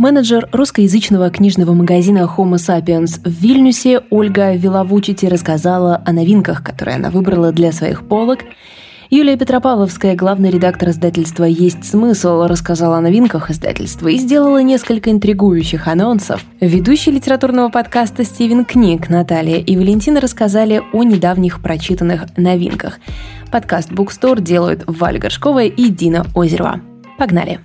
Менеджер русскоязычного книжного магазина Homo Sapiens в Вильнюсе Ольга Виловучити рассказала о новинках, которые она выбрала для своих полок. Юлия Петропавловская, главный редактор издательства «Есть смысл», рассказала о новинках издательства и сделала несколько интригующих анонсов. Ведущие литературного подкаста «Стивен Книг» Наталья и Валентина рассказали о недавних прочитанных новинках. Подкаст «Букстор» делают Валя Горшкова и Дина Озерова. Погнали!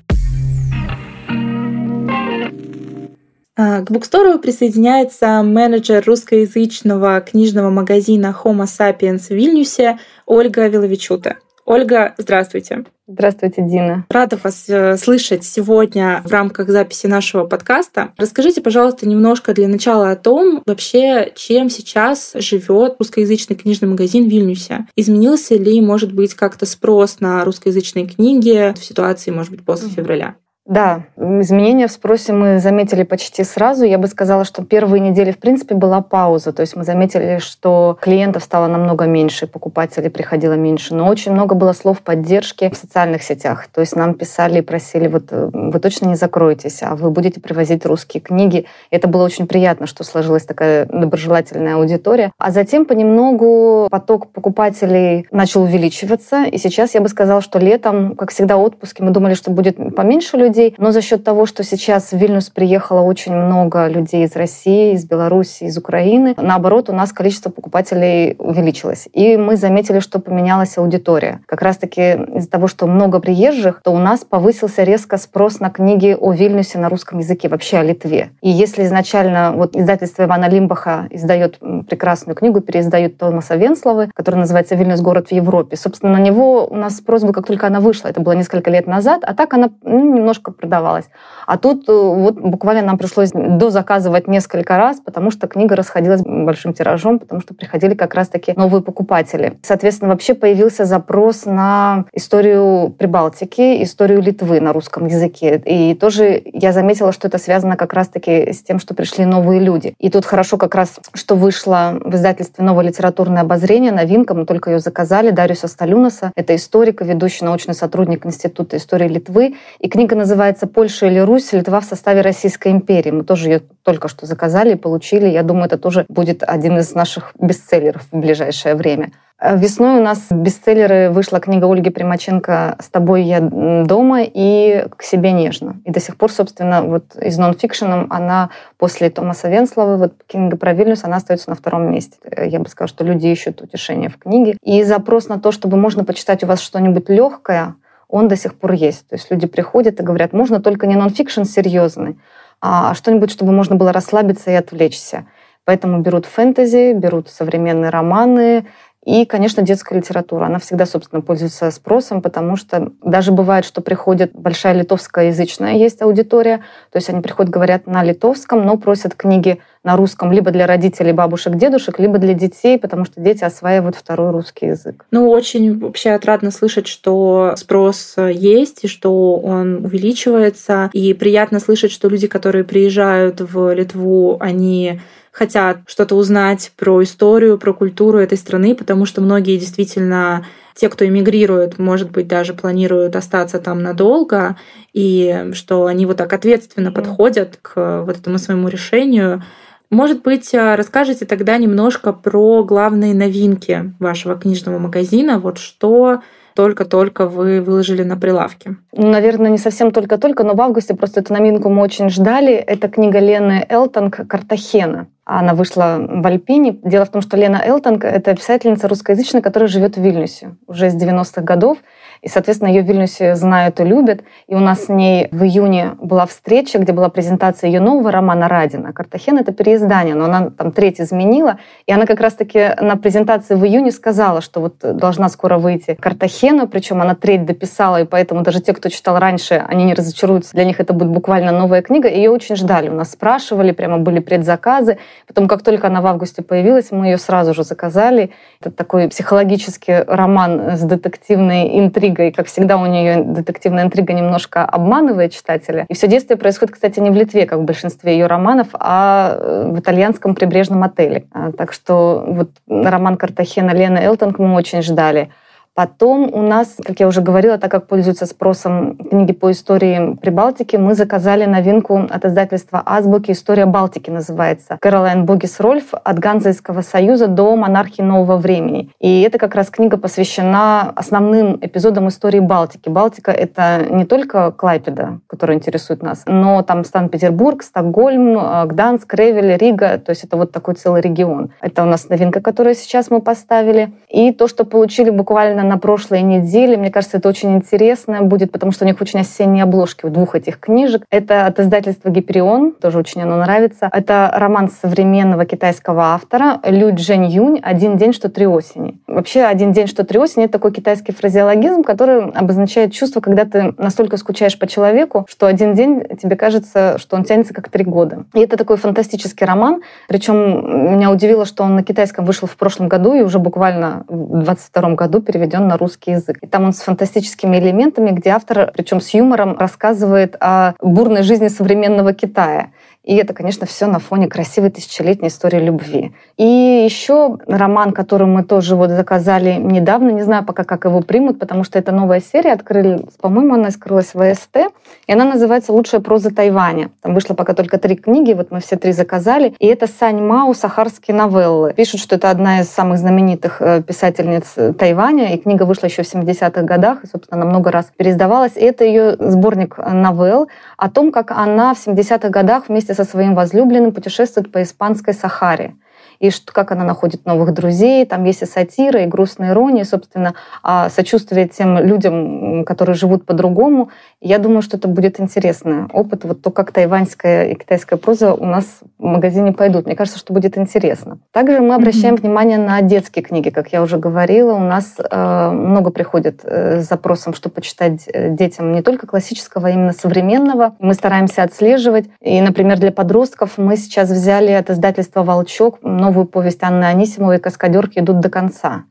К букстору присоединяется менеджер русскоязычного книжного магазина Homo Sapiens в Вильнюсе Ольга Виловичута. Ольга, здравствуйте. Здравствуйте, Дина. Рада вас э, слышать сегодня в рамках записи нашего подкаста. Расскажите, пожалуйста, немножко для начала о том, вообще, чем сейчас живет русскоязычный книжный магазин в Вильнюсе. Изменился ли, может быть, как-то спрос на русскоязычные книги в ситуации, может быть, после февраля? Да, изменения в спросе мы заметили почти сразу. Я бы сказала, что первые недели, в принципе, была пауза. То есть мы заметили, что клиентов стало намного меньше, покупателей приходило меньше. Но очень много было слов поддержки в социальных сетях. То есть нам писали и просили, вот э, вы точно не закроетесь, а вы будете привозить русские книги. Это было очень приятно, что сложилась такая доброжелательная аудитория. А затем понемногу поток покупателей начал увеличиваться. И сейчас я бы сказала, что летом, как всегда, отпуски, мы думали, что будет поменьше людей, людей. Но за счет того, что сейчас в Вильнюс приехало очень много людей из России, из Беларуси, из Украины, наоборот, у нас количество покупателей увеличилось. И мы заметили, что поменялась аудитория. Как раз-таки из-за того, что много приезжих, то у нас повысился резко спрос на книги о Вильнюсе на русском языке, вообще о Литве. И если изначально вот издательство Ивана Лимбаха издает прекрасную книгу, переиздает Томаса Венсловы, которая называется «Вильнюс. Город в Европе», собственно, на него у нас спрос был, как только она вышла. Это было несколько лет назад, а так она ну, немножко немножко продавалась. А тут э, вот буквально нам пришлось дозаказывать несколько раз, потому что книга расходилась большим тиражом, потому что приходили как раз-таки новые покупатели. Соответственно, вообще появился запрос на историю Прибалтики, историю Литвы на русском языке. И тоже я заметила, что это связано как раз-таки с тем, что пришли новые люди. И тут хорошо как раз, что вышло в издательстве «Новое литературное обозрение», новинка, мы только ее заказали, Дариуса Сталюнаса. Это историк, ведущий научный сотрудник Института истории Литвы. И книга называется называется «Польша или Русь. Литва в составе Российской империи». Мы тоже ее только что заказали и получили. Я думаю, это тоже будет один из наших бестселлеров в ближайшее время. Э, весной у нас бестселлеры вышла книга Ольги Примаченко «С тобой я дома» и «К себе нежно». И до сих пор, собственно, вот из нонфикшеном она после Томаса Венслова, вот книга про Вильнюс, она остается на втором месте. Э, я бы сказала, что люди ищут утешение в книге. И запрос на то, чтобы можно почитать у вас что-нибудь легкое, он до сих пор есть. То есть люди приходят и говорят, можно только не нонфикшн серьезный, а что-нибудь, чтобы можно было расслабиться и отвлечься. Поэтому берут фэнтези, берут современные романы, и, конечно, детская литература. Она всегда, собственно, пользуется спросом, потому что даже бывает, что приходит большая литовскоязычная есть аудитория, то есть они приходят, говорят на литовском, но просят книги на русском либо для родителей, бабушек, дедушек, либо для детей, потому что дети осваивают второй русский язык. Ну, очень вообще отрадно слышать, что спрос есть и что он увеличивается. И приятно слышать, что люди, которые приезжают в Литву, они хотят что-то узнать про историю, про культуру этой страны, потому что многие действительно те, кто эмигрирует, может быть, даже планируют остаться там надолго, и что они вот так ответственно подходят к вот этому своему решению. Может быть, расскажите тогда немножко про главные новинки вашего книжного магазина, вот что только-только вы выложили на прилавке? Ну, наверное, не совсем только-только, но в августе просто эту новинку мы очень ждали. Это книга Лены Элтонг «Картахена». Она вышла в Альпине. Дело в том, что Лена Элтонг — это писательница русскоязычная, которая живет в Вильнюсе уже с 90-х годов. И, соответственно, ее в Вильнюсе знают и любят. И у нас с ней в июне была встреча, где была презентация ее нового романа «Радина». «Картахен» — это переиздание, но она там треть изменила. И она как раз-таки на презентации в июне сказала, что вот должна скоро выйти «Картахена», причем она треть дописала, и поэтому даже те, кто читал раньше, они не разочаруются. Для них это будет буквально новая книга. Ее очень ждали. У нас спрашивали, прямо были предзаказы. Потом, как только она в августе появилась, мы ее сразу же заказали. Это такой психологический роман с детективной интригой интригой. Как всегда, у нее детективная интрига немножко обманывает читателя. И все действие происходит, кстати, не в Литве, как в большинстве ее романов, а э, в итальянском прибрежном отеле. А, так что вот роман Картахена Лены Элтонг мы очень ждали. Потом у нас, как я уже говорила, так как пользуются спросом книги по истории Прибалтики, мы заказали новинку от издательства «Азбуки. История Балтики» называется. Кэролайн Богис Рольф «От Ганзейского союза до монархии нового времени». И это как раз книга посвящена основным эпизодам истории Балтики. Балтика — это не только Клайпеда, который интересует нас, но там Санкт-Петербург, Стокгольм, э, Гданьск, Ревель, Рига. То есть это вот такой целый регион. Это у нас новинка, которую сейчас мы поставили. И то, что получили буквально на прошлой неделе, мне кажется, это очень интересно будет, потому что у них очень осенние обложки у двух этих книжек. Это от издательства «Гиперион», тоже очень оно нравится. Это роман современного китайского автора Лю Джен Юнь «Один день, что три осени». Вообще, «Один день, что три осени» — это такой китайский фразеологизм, который обозначает чувство, когда ты настолько скучаешь по человеку, что один день тебе кажется, что он тянется как три года. И это такой фантастический роман. Причем меня удивило, что он на китайском вышел в прошлом году и уже буквально в 22 году переведен на русский язык. И там он с фантастическими элементами, где автор, причем с юмором, рассказывает о бурной жизни современного Китая. И это, конечно, все на фоне красивой тысячелетней истории любви. И еще роман, который мы тоже вот заказали недавно, не знаю пока, как его примут, потому что это новая серия, открыли, по-моему, она скрылась в СТ, и она называется «Лучшая проза Тайваня». Там вышло пока только три книги, вот мы все три заказали. И это Сань Мау «Сахарские новеллы». Пишут, что это одна из самых знаменитых э, писательниц Тайваня, и книга вышла еще в 70-х годах, и, собственно, она много раз переиздавалась. И это ее сборник новелл о том, как она в 70-х годах вместе со своим возлюбленным путешествует по испанской Сахаре и что, как она находит новых друзей. Там есть и сатира, и грустная ирония, собственно, а сочувствие тем людям, которые живут по-другому. Я думаю, что это будет интересный опыт. Вот то, как тайваньская и китайская проза у нас в магазине пойдут. Мне кажется, что будет интересно. Также мы обращаем mm-hmm. внимание на детские книги. Как я уже говорила, у нас э, много приходит э, с запросом, что почитать э, детям не только классического, а именно современного. Мы стараемся отслеживать. И, например, для подростков мы сейчас взяли от издательства «Волчок» новую повесть Анны Анисимовой «Каскадерки идут до конца».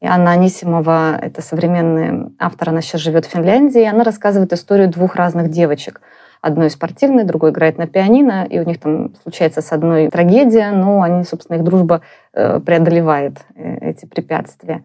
И Анна Анисимова — это современный автор, она сейчас живет в Финляндии, и она рассказывает историю двух разных девочек. Одной спортивной, другой играет на пианино, и у них там случается с одной трагедия, но они, собственно, их дружба э, преодолевает э, эти препятствия.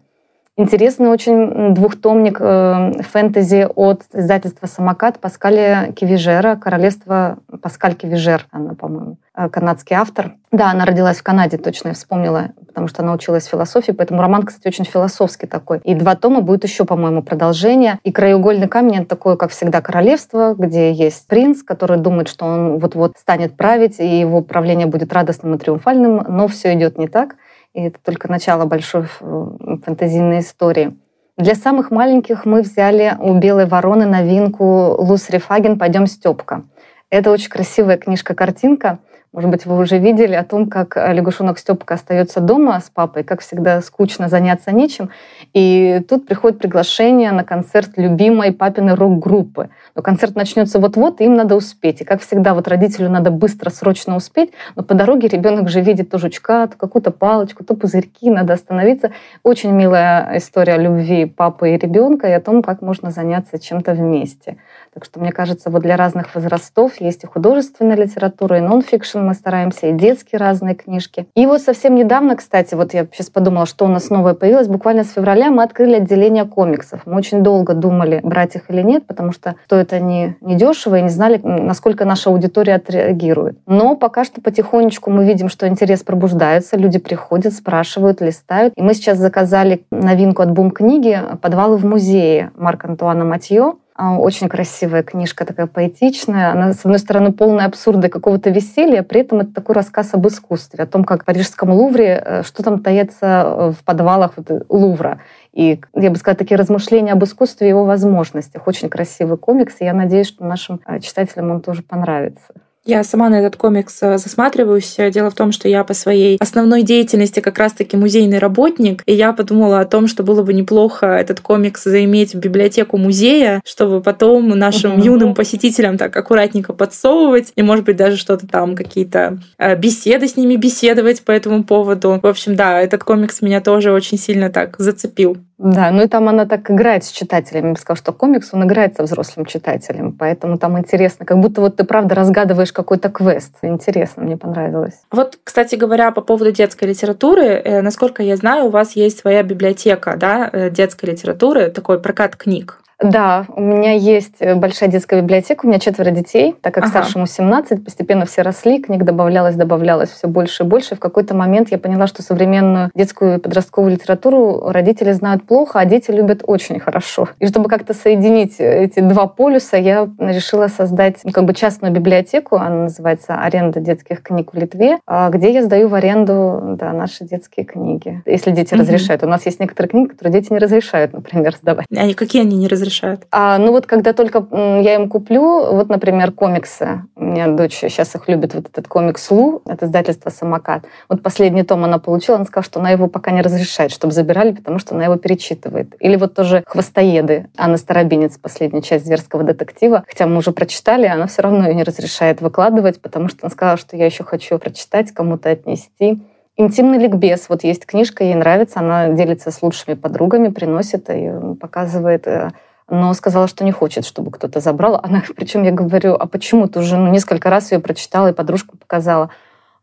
Интересный очень двухтомник э, фэнтези от издательства «Самокат» Паскаля Кивижера, «Королевство Паскаль Кивижер», она, по-моему, э, канадский автор. Да, она родилась в Канаде, точно я вспомнила, потому что она училась философии, поэтому роман, кстати, очень философский такой. И два тома будет еще, по-моему, продолжение. И «Краеугольный камень» — это такое, как всегда, королевство, где есть принц, который думает, что он вот-вот станет править, и его правление будет радостным и триумфальным, но все идет не так и это только начало большой фантазийной истории. Для самых маленьких мы взяли у «Белой вороны» новинку Лусри Фаген «Пойдем, Степка». Это очень красивая книжка-картинка — может быть, вы уже видели о том, как лягушонок Степка остается дома с папой, как всегда скучно заняться нечем. И тут приходит приглашение на концерт любимой папиной рок-группы. Но концерт начнется вот-вот, и им надо успеть. И как всегда, вот родителю надо быстро, срочно успеть, но по дороге ребенок же видит то жучка, то какую-то палочку, то пузырьки, надо остановиться. Очень милая история любви папы и ребенка и о том, как можно заняться чем-то вместе. Так что, мне кажется, вот для разных возрастов есть и художественная литература, и нон-фикшн мы стараемся, и детские разные книжки. И вот совсем недавно, кстати, вот я сейчас подумала, что у нас новое появилось, буквально с февраля мы открыли отделение комиксов. Мы очень долго думали, брать их или нет, потому что стоит они недешево, и не знали, насколько наша аудитория отреагирует. Но пока что потихонечку мы видим, что интерес пробуждается, люди приходят, спрашивают, листают. И мы сейчас заказали новинку от Бум книги «Подвалы в музее» Марка Антуана Матье. А, очень красивая книжка, такая поэтичная. Она, с одной стороны, полная абсурда и какого-то веселья, при этом это такой рассказ об искусстве, о том, как в Парижском Лувре, э, что там таится э, в подвалах вот Лувра. И, я бы сказала, такие размышления об искусстве и его возможностях. Очень красивый комикс, и я надеюсь, что нашим э, читателям он тоже понравится. Я сама на этот комикс э, засматриваюсь. Дело в том, что я по своей основной деятельности как раз-таки музейный работник, и я подумала о том, что было бы неплохо этот комикс заиметь в библиотеку музея, чтобы потом нашим uh-huh. юным посетителям так аккуратненько подсовывать, и, может быть, даже что-то там, какие-то э, беседы с ними беседовать по этому поводу. В общем, да, этот комикс меня тоже очень сильно так зацепил. Да, ну и там она так играет с читателями. Я бы сказала, что комикс, он играет со взрослым читателем. Поэтому там интересно, как будто вот ты правда разгадываешь какой-то квест. Интересно, мне понравилось. Вот, кстати говоря, по поводу детской литературы, э, насколько я знаю, у вас есть своя библиотека да, э, детской литературы, такой прокат книг. Да, у меня есть э, большая детская библиотека, у меня четверо детей, так как ага. старшему 17, постепенно все росли, книг добавлялось, добавлялось все больше и больше. В какой-то момент я поняла, что современную детскую и подростковую литературу родители знают плохо, а дети любят очень хорошо. И чтобы как-то соединить эти два полюса, я решила создать ну, как бы частную библиотеку, она называется «Аренда детских книг в Литве», а, где я сдаю в аренду да, наши детские книги, если дети угу. разрешают. У нас есть некоторые книги, которые дети не разрешают, например, сдавать. А какие они не разрешают? Разрешают? А, ну вот когда только я им куплю, вот, например, комиксы. У меня дочь сейчас их любит, вот этот комикс «Лу», это издательство «Самокат». Вот последний том она получила, она сказала, что она его пока не разрешает, чтобы забирали, потому что она его перечитывает. Или вот тоже «Хвостоеды» Анна Старобинец, последняя часть «Зверского детектива». Хотя мы уже прочитали, она все равно ее не разрешает выкладывать, потому что она сказала, что я еще хочу прочитать, кому-то отнести. Интимный ликбез. Вот есть книжка, ей нравится, она делится с лучшими подругами, приносит и показывает э, но сказала, что не хочет, чтобы кто-то забрал. Она, причем я говорю, а почему? Ты уже ну, несколько раз ее прочитала и подружку показала.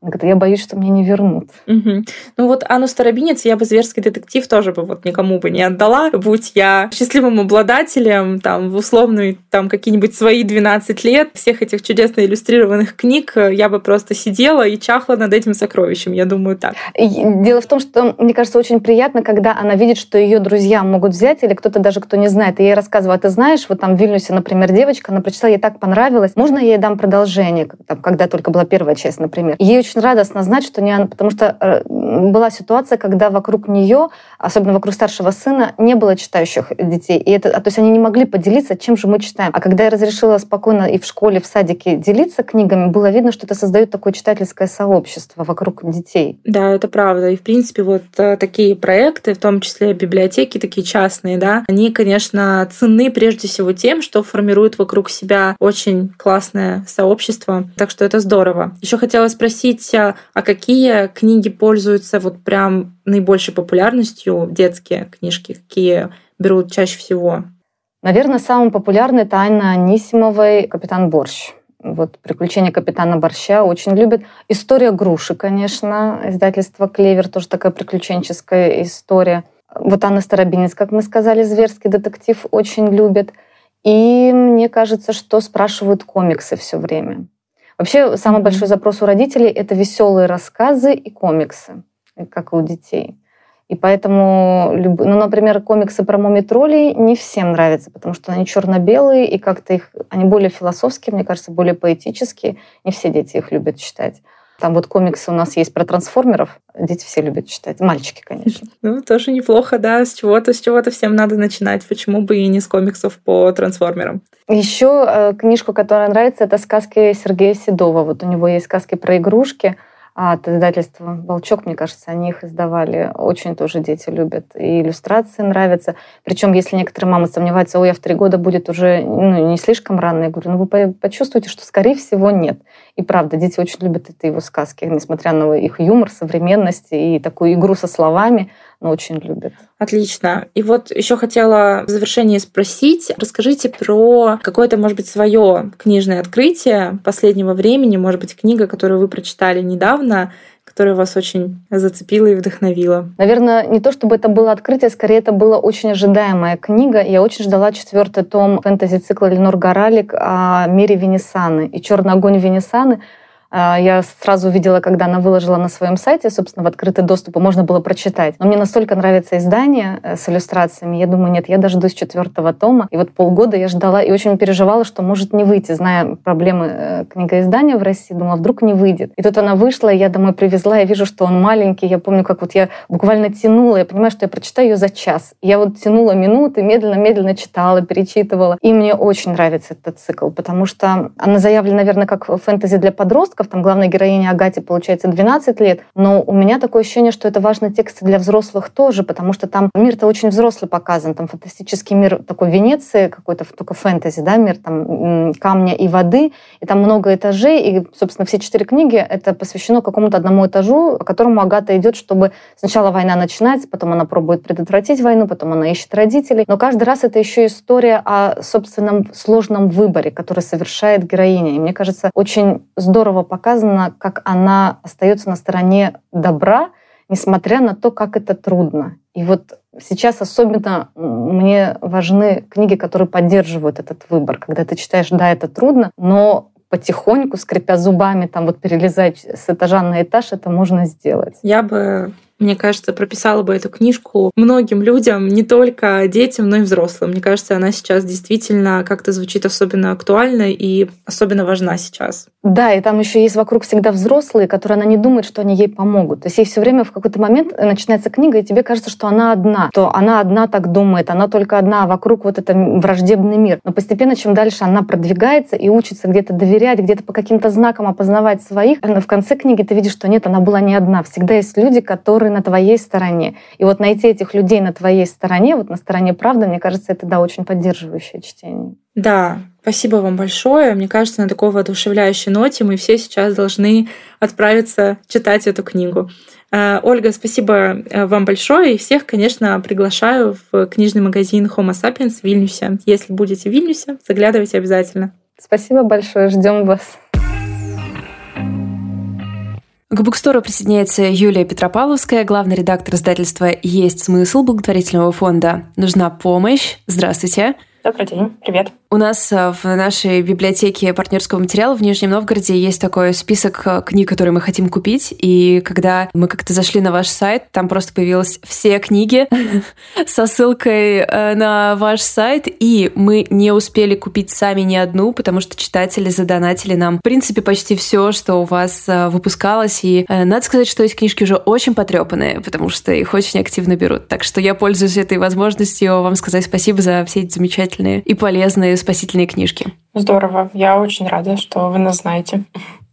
Она говорит, я боюсь, что мне не вернут. Угу. Ну вот Анну Старобинец я бы «Зверский детектив» тоже бы вот никому бы не отдала. Будь я счастливым обладателем, там, в условную, там, какие-нибудь свои 12 лет, всех этих чудесно иллюстрированных книг, я бы просто сидела и чахла над этим сокровищем. Я думаю, так. Дело в том, что, мне кажется, очень приятно, когда она видит, что ее друзья могут взять, или кто-то даже, кто не знает. И ей рассказываю, а ты знаешь, вот там в Вильнюсе, например, девочка, она прочитала, ей так понравилось, можно я ей дам продолжение, там, когда только была первая часть, например. Ей очень радостно знать, что не она, потому что э, была ситуация, когда вокруг нее, особенно вокруг старшего сына, не было читающих детей. И это, то есть они не могли поделиться, чем же мы читаем. А когда я разрешила спокойно и в школе, в садике делиться книгами, было видно, что это создает такое читательское сообщество вокруг детей. Да, это правда. И, в принципе, вот э, такие проекты, в том числе библиотеки такие частные, да, они, конечно, ценны прежде всего тем, что формируют вокруг себя очень классное сообщество. Так что это здорово. Еще хотела спросить, а, а какие книги пользуются вот прям наибольшей популярностью, детские книжки, какие берут чаще всего? Наверное, самый популярный это Анна Анисимовой «Капитан Борщ». Вот «Приключения капитана Борща» очень любят. История груши, конечно, издательство «Клевер», тоже такая приключенческая история. Вот Анна Старобинец, как мы сказали, «Зверский детектив» очень любят. И мне кажется, что спрашивают комиксы все время. Вообще, самый большой запрос у родителей — это веселые рассказы и комиксы, как и у детей. И поэтому, ну, например, комиксы про мумитролей не всем нравятся, потому что они черно-белые, и как-то их, они более философские, мне кажется, более поэтические. Не все дети их любят читать. Там вот комиксы у нас есть про трансформеров. Дети все любят читать. Мальчики, конечно. Ну, тоже неплохо, да. С чего-то, с чего-то всем надо начинать. Почему бы и не с комиксов по трансформерам? Еще э, книжку, которая нравится, это сказки Сергея Седова. Вот у него есть сказки про игрушки от издательства «Волчок», мне кажется, они их издавали. Очень тоже дети любят. И иллюстрации нравятся. Причем, если некоторые мамы сомневаются, ой, а в три года будет уже ну, не слишком рано, я говорю, ну вы почувствуете, что, скорее всего, нет. И правда, дети очень любят это его сказки, несмотря на их юмор, современность и такую игру со словами но очень любят. Отлично. И вот еще хотела в завершении спросить, расскажите про какое-то, может быть, свое книжное открытие последнего времени, может быть, книга, которую вы прочитали недавно, которая вас очень зацепила и вдохновила? Наверное, не то чтобы это было открытие, скорее это была очень ожидаемая книга. Я очень ждала четвертый том фэнтези-цикла Ленор Горалик о мире Венесаны и «Черный огонь Венесаны», я сразу увидела, когда она выложила на своем сайте, собственно, в открытый доступ, и можно было прочитать. Но мне настолько нравится издание э, с иллюстрациями, я думаю, нет, я дождусь четвертого тома. И вот полгода я ждала и очень переживала, что может не выйти, зная проблемы э, книгоиздания в России, думала, вдруг не выйдет. И тут она вышла, я домой привезла, я вижу, что он маленький. Я помню, как вот я буквально тянула, я понимаю, что я прочитаю ее за час. Я вот тянула минуты, медленно-медленно читала, перечитывала. И мне очень нравится этот цикл, потому что она заявлена, наверное, как фэнтези для подростков, подростков, там главной героине Агате получается 12 лет, но у меня такое ощущение, что это важный текст для взрослых тоже, потому что там мир-то очень взрослый показан, там фантастический мир такой Венеции, какой-то только фэнтези, да, мир там камня и воды, и там много этажей, и, собственно, все четыре книги это посвящено какому-то одному этажу, к которому Агата идет, чтобы сначала война начинается, потом она пробует предотвратить войну, потом она ищет родителей, но каждый раз это еще история о собственном сложном выборе, который совершает героиня. И мне кажется, очень здорово показано, как она остается на стороне добра, несмотря на то, как это трудно. И вот сейчас особенно мне важны книги, которые поддерживают этот выбор. Когда ты читаешь, да, это трудно, но потихоньку, скрипя зубами, там вот перелезать с этажа на этаж, это можно сделать. Я бы мне кажется, прописала бы эту книжку многим людям, не только детям, но и взрослым. Мне кажется, она сейчас действительно как-то звучит особенно актуально и особенно важна сейчас. Да, и там еще есть вокруг всегда взрослые, которые она не думает, что они ей помогут. То есть ей все время в какой-то момент начинается книга, и тебе кажется, что она одна, то она одна так думает, она только одна, а вокруг вот это враждебный мир. Но постепенно, чем дальше она продвигается и учится где-то доверять, где-то по каким-то знакам опознавать своих, в конце книги ты видишь, что нет, она была не одна. Всегда есть люди, которые которые на твоей стороне. И вот найти этих людей на твоей стороне, вот на стороне правды, мне кажется, это, да, очень поддерживающее чтение. Да, спасибо вам большое. Мне кажется, на такой воодушевляющей ноте мы все сейчас должны отправиться читать эту книгу. Э, Ольга, спасибо э, вам большое. И всех, конечно, приглашаю в книжный магазин Homo Sapiens в Вильнюсе. Если будете в Вильнюсе, заглядывайте обязательно. Спасибо большое. Ждем вас. К букстору присоединяется Юлия Петропавловская, главный редактор издательства «Есть смысл» благотворительного фонда «Нужна помощь». Здравствуйте. Добрый день, привет. У нас э, в нашей библиотеке партнерского материала в Нижнем Новгороде есть такой список э, книг, которые мы хотим купить. И когда мы как-то зашли на ваш сайт, там просто появилось все книги со ссылкой э, на ваш сайт. И мы не успели купить сами ни одну, потому что читатели задонатили нам, в принципе, почти все, что у вас выпускалось. И надо сказать, что эти книжки уже очень потрепанные, потому что их очень активно берут. Так что я пользуюсь этой возможностью вам сказать спасибо за все эти замечательные и полезные спасительные книжки. Здорово. Я очень рада, что вы нас знаете.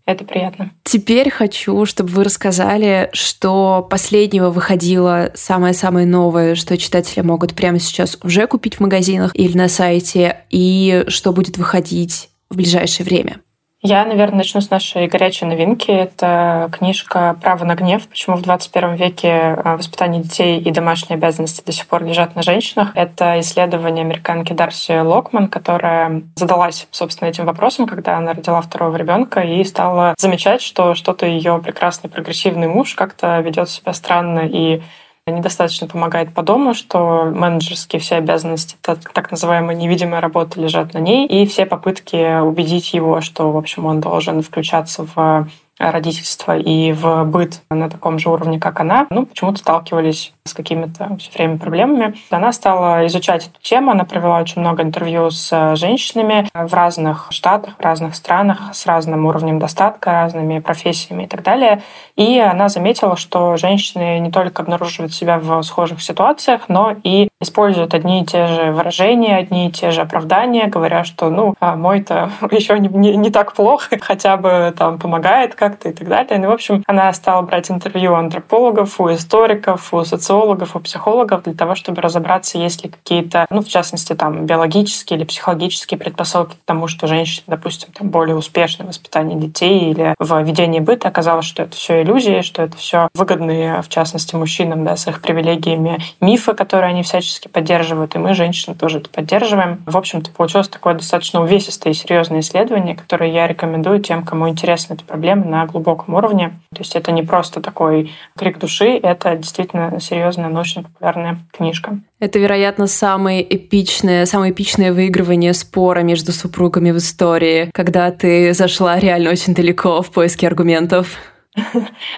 Это приятно. Теперь хочу, чтобы вы рассказали, что последнего выходило самое-самое новое, что читатели могут прямо сейчас уже купить в магазинах или на сайте, и что будет выходить в ближайшее время. Я, наверное, начну с нашей горячей новинки. Это книжка «Право на гнев. Почему в 21 веке э, воспитание детей и домашние обязанности до сих пор лежат на женщинах». Это исследование американки Дарси Локман, которая задалась, собственно, этим вопросом, когда она родила второго ребенка и стала замечать, что что-то ее прекрасный прогрессивный муж как-то ведет себя странно и недостаточно помогает по дому, что менеджерские все обязанности, так, так называемая невидимая работа лежат на ней, и все попытки убедить его, что, в общем, он должен включаться в родительства и в быт на таком же уровне, как она, ну, почему-то сталкивались с какими-то все время проблемами. Она стала изучать эту тему, она провела очень много интервью с женщинами в разных штатах, в разных странах, с разным уровнем достатка, разными профессиями и так далее. И она заметила, что женщины не только обнаруживают себя в схожих ситуациях, но и используют одни и те же выражения, одни и те же оправдания, говоря, что, ну, а мой-то еще не, не, не так плохо, хотя бы там помогает как-то и так далее. Ну, в общем, она стала брать интервью у антропологов, у историков, у социологов, у психологов для того, чтобы разобраться, есть ли какие-то, ну, в частности, там, биологические или психологические предпосылки к тому, что женщины, допустим, там, более успешны в воспитании детей или в ведении быта. Оказалось, что это все иллюзии, что это все выгодные, в частности, мужчинам, да, с их привилегиями, мифы, которые они всячески поддерживают, и мы, женщины, тоже это поддерживаем. В общем-то, получилось такое достаточно увесистое и серьезное исследование, которое я рекомендую тем, кому интересна эта проблема на глубоком уровне. То есть это не просто такой крик души, это действительно серьезная научно-популярная книжка. Это, вероятно, самое эпичное, самое эпичное выигрывание спора между супругами в истории, когда ты зашла реально очень далеко в поиске аргументов.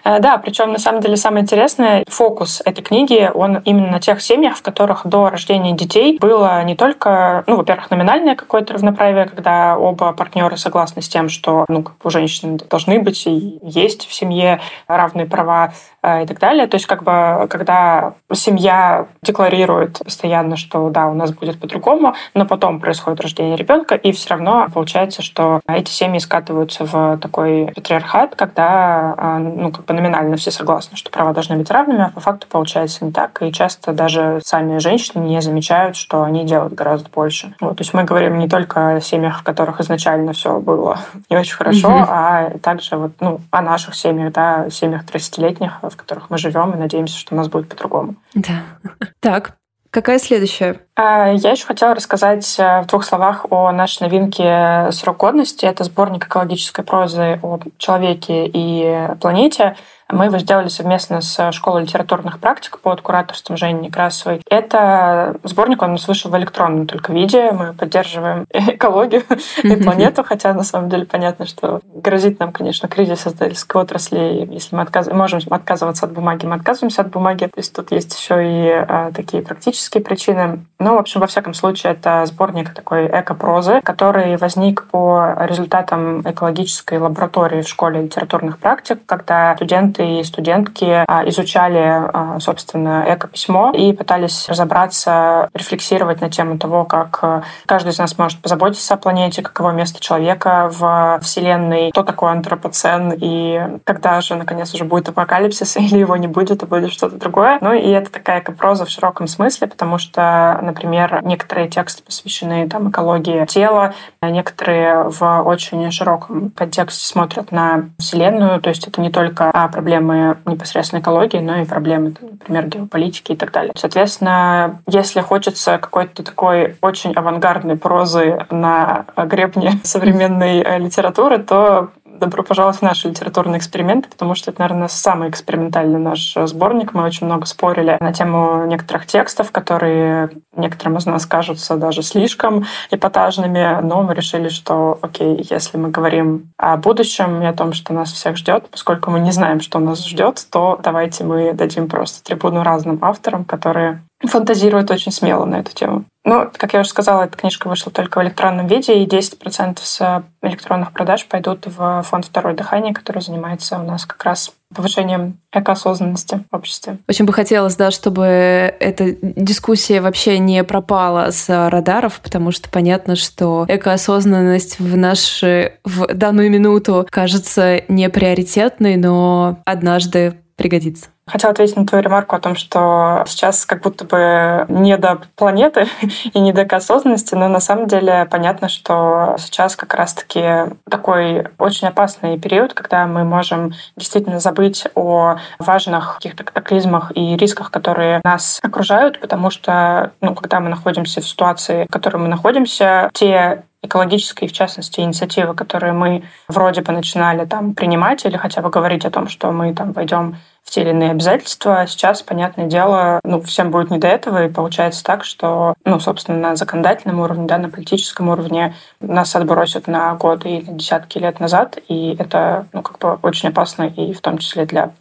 Э, да, причем на самом деле самое интересное, фокус этой книги, он именно на тех семьях, в которых до рождения детей было не только, ну, во-первых, номинальное какое-то равноправие, когда оба партнера согласны с тем, что ну, у женщин должны быть и есть в семье равные права, и так далее. То есть как бы когда семья декларирует постоянно, что да, у нас будет по-другому, но потом происходит рождение ребенка, и все равно получается, что эти семьи скатываются в такой патриархат, когда э, ну, как бы номинально все согласны, что права должны быть равными, а по факту получается не так. И часто даже сами женщины не замечают, что они делают гораздо больше. Вот, то есть мы говорим не только о семьях, в которых изначально все было не очень хорошо, mm-hmm. а также вот, ну, о наших семьях, да, семьях 30-летних, в которых мы живем, и надеемся, что у нас будет по-другому. Да. Так, Какая следующая? А, я еще хотела рассказать э, в двух словах о нашей новинке «Срок годности». Это сборник экологической прозы о человеке и планете. Мы его сделали совместно с школой литературных практик под кураторством Жени Некрасовой. Это сборник, он у нас вышел в электронном только виде. Мы поддерживаем экологию и планету, хотя на самом деле понятно, что грозит нам, конечно, кризис издательской отрасли. Если мы отказ... можем отказываться от бумаги, мы отказываемся от бумаги. То есть тут есть еще и а, такие практические причины. Ну, в общем, во всяком случае, это сборник такой эко-прозы, который возник по результатам экологической лаборатории в школе литературных практик, когда студенты и студентки а, изучали, а, собственно, эко-письмо и пытались разобраться, рефлексировать на тему того, как а, каждый из нас может позаботиться о планете, каково место человека в Вселенной, кто такой антропоцен и когда же, наконец, уже будет апокалипсис или его не будет, а будет что-то другое. Ну и это такая эко-проза в широком смысле, потому что, например, некоторые тексты посвящены там, экологии тела, некоторые в очень широком контексте смотрят на Вселенную, то есть это не только проблемах проблемы непосредственно экологии, но и проблемы, например, геополитики и так далее. Соответственно, если хочется какой-то такой очень авангардной прозы на гребне современной э, литературы, то добро пожаловать в наши литературные эксперименты, потому что это, наверное, самый экспериментальный наш сборник. Мы очень много спорили на тему некоторых текстов, которые некоторым из нас кажутся даже слишком эпатажными, но мы решили, что, окей, если мы говорим о будущем и о том, что нас всех ждет, поскольку мы не знаем, что нас ждет, то давайте мы дадим просто трибуну разным авторам, которые фантазируют очень смело на эту тему. Ну, как я уже сказала, эта книжка вышла только в электронном виде, и 10% с электронных продаж пойдут в фонд «Второе дыхание», который занимается у нас как раз повышением экоосознанности в обществе. Очень бы хотелось, да, чтобы эта дискуссия вообще не пропала с радаров, потому что понятно, что экоосознанность в наши в данную минуту кажется не приоритетной, но однажды пригодится. Хотела ответить на твою ремарку о том, что сейчас как будто бы не до планеты и не до осознанности, но на самом деле понятно, что сейчас как раз-таки такой очень опасный период, когда мы можем действительно забыть о важных каких-то катаклизмах и рисках, которые нас окружают, потому что, ну, когда мы находимся в ситуации, в которой мы находимся, те экологические, в частности, инициативы, которые мы вроде бы начинали там принимать или хотя бы говорить о том, что мы там войдем в те или иные обязательства. Сейчас, понятное дело, ну, всем будет не до этого, и получается так, что, ну, собственно, на законодательном уровне, да, на политическом уровне нас отбросят на годы или десятки лет назад, и это, ну, как бы очень опасно, и в том числе для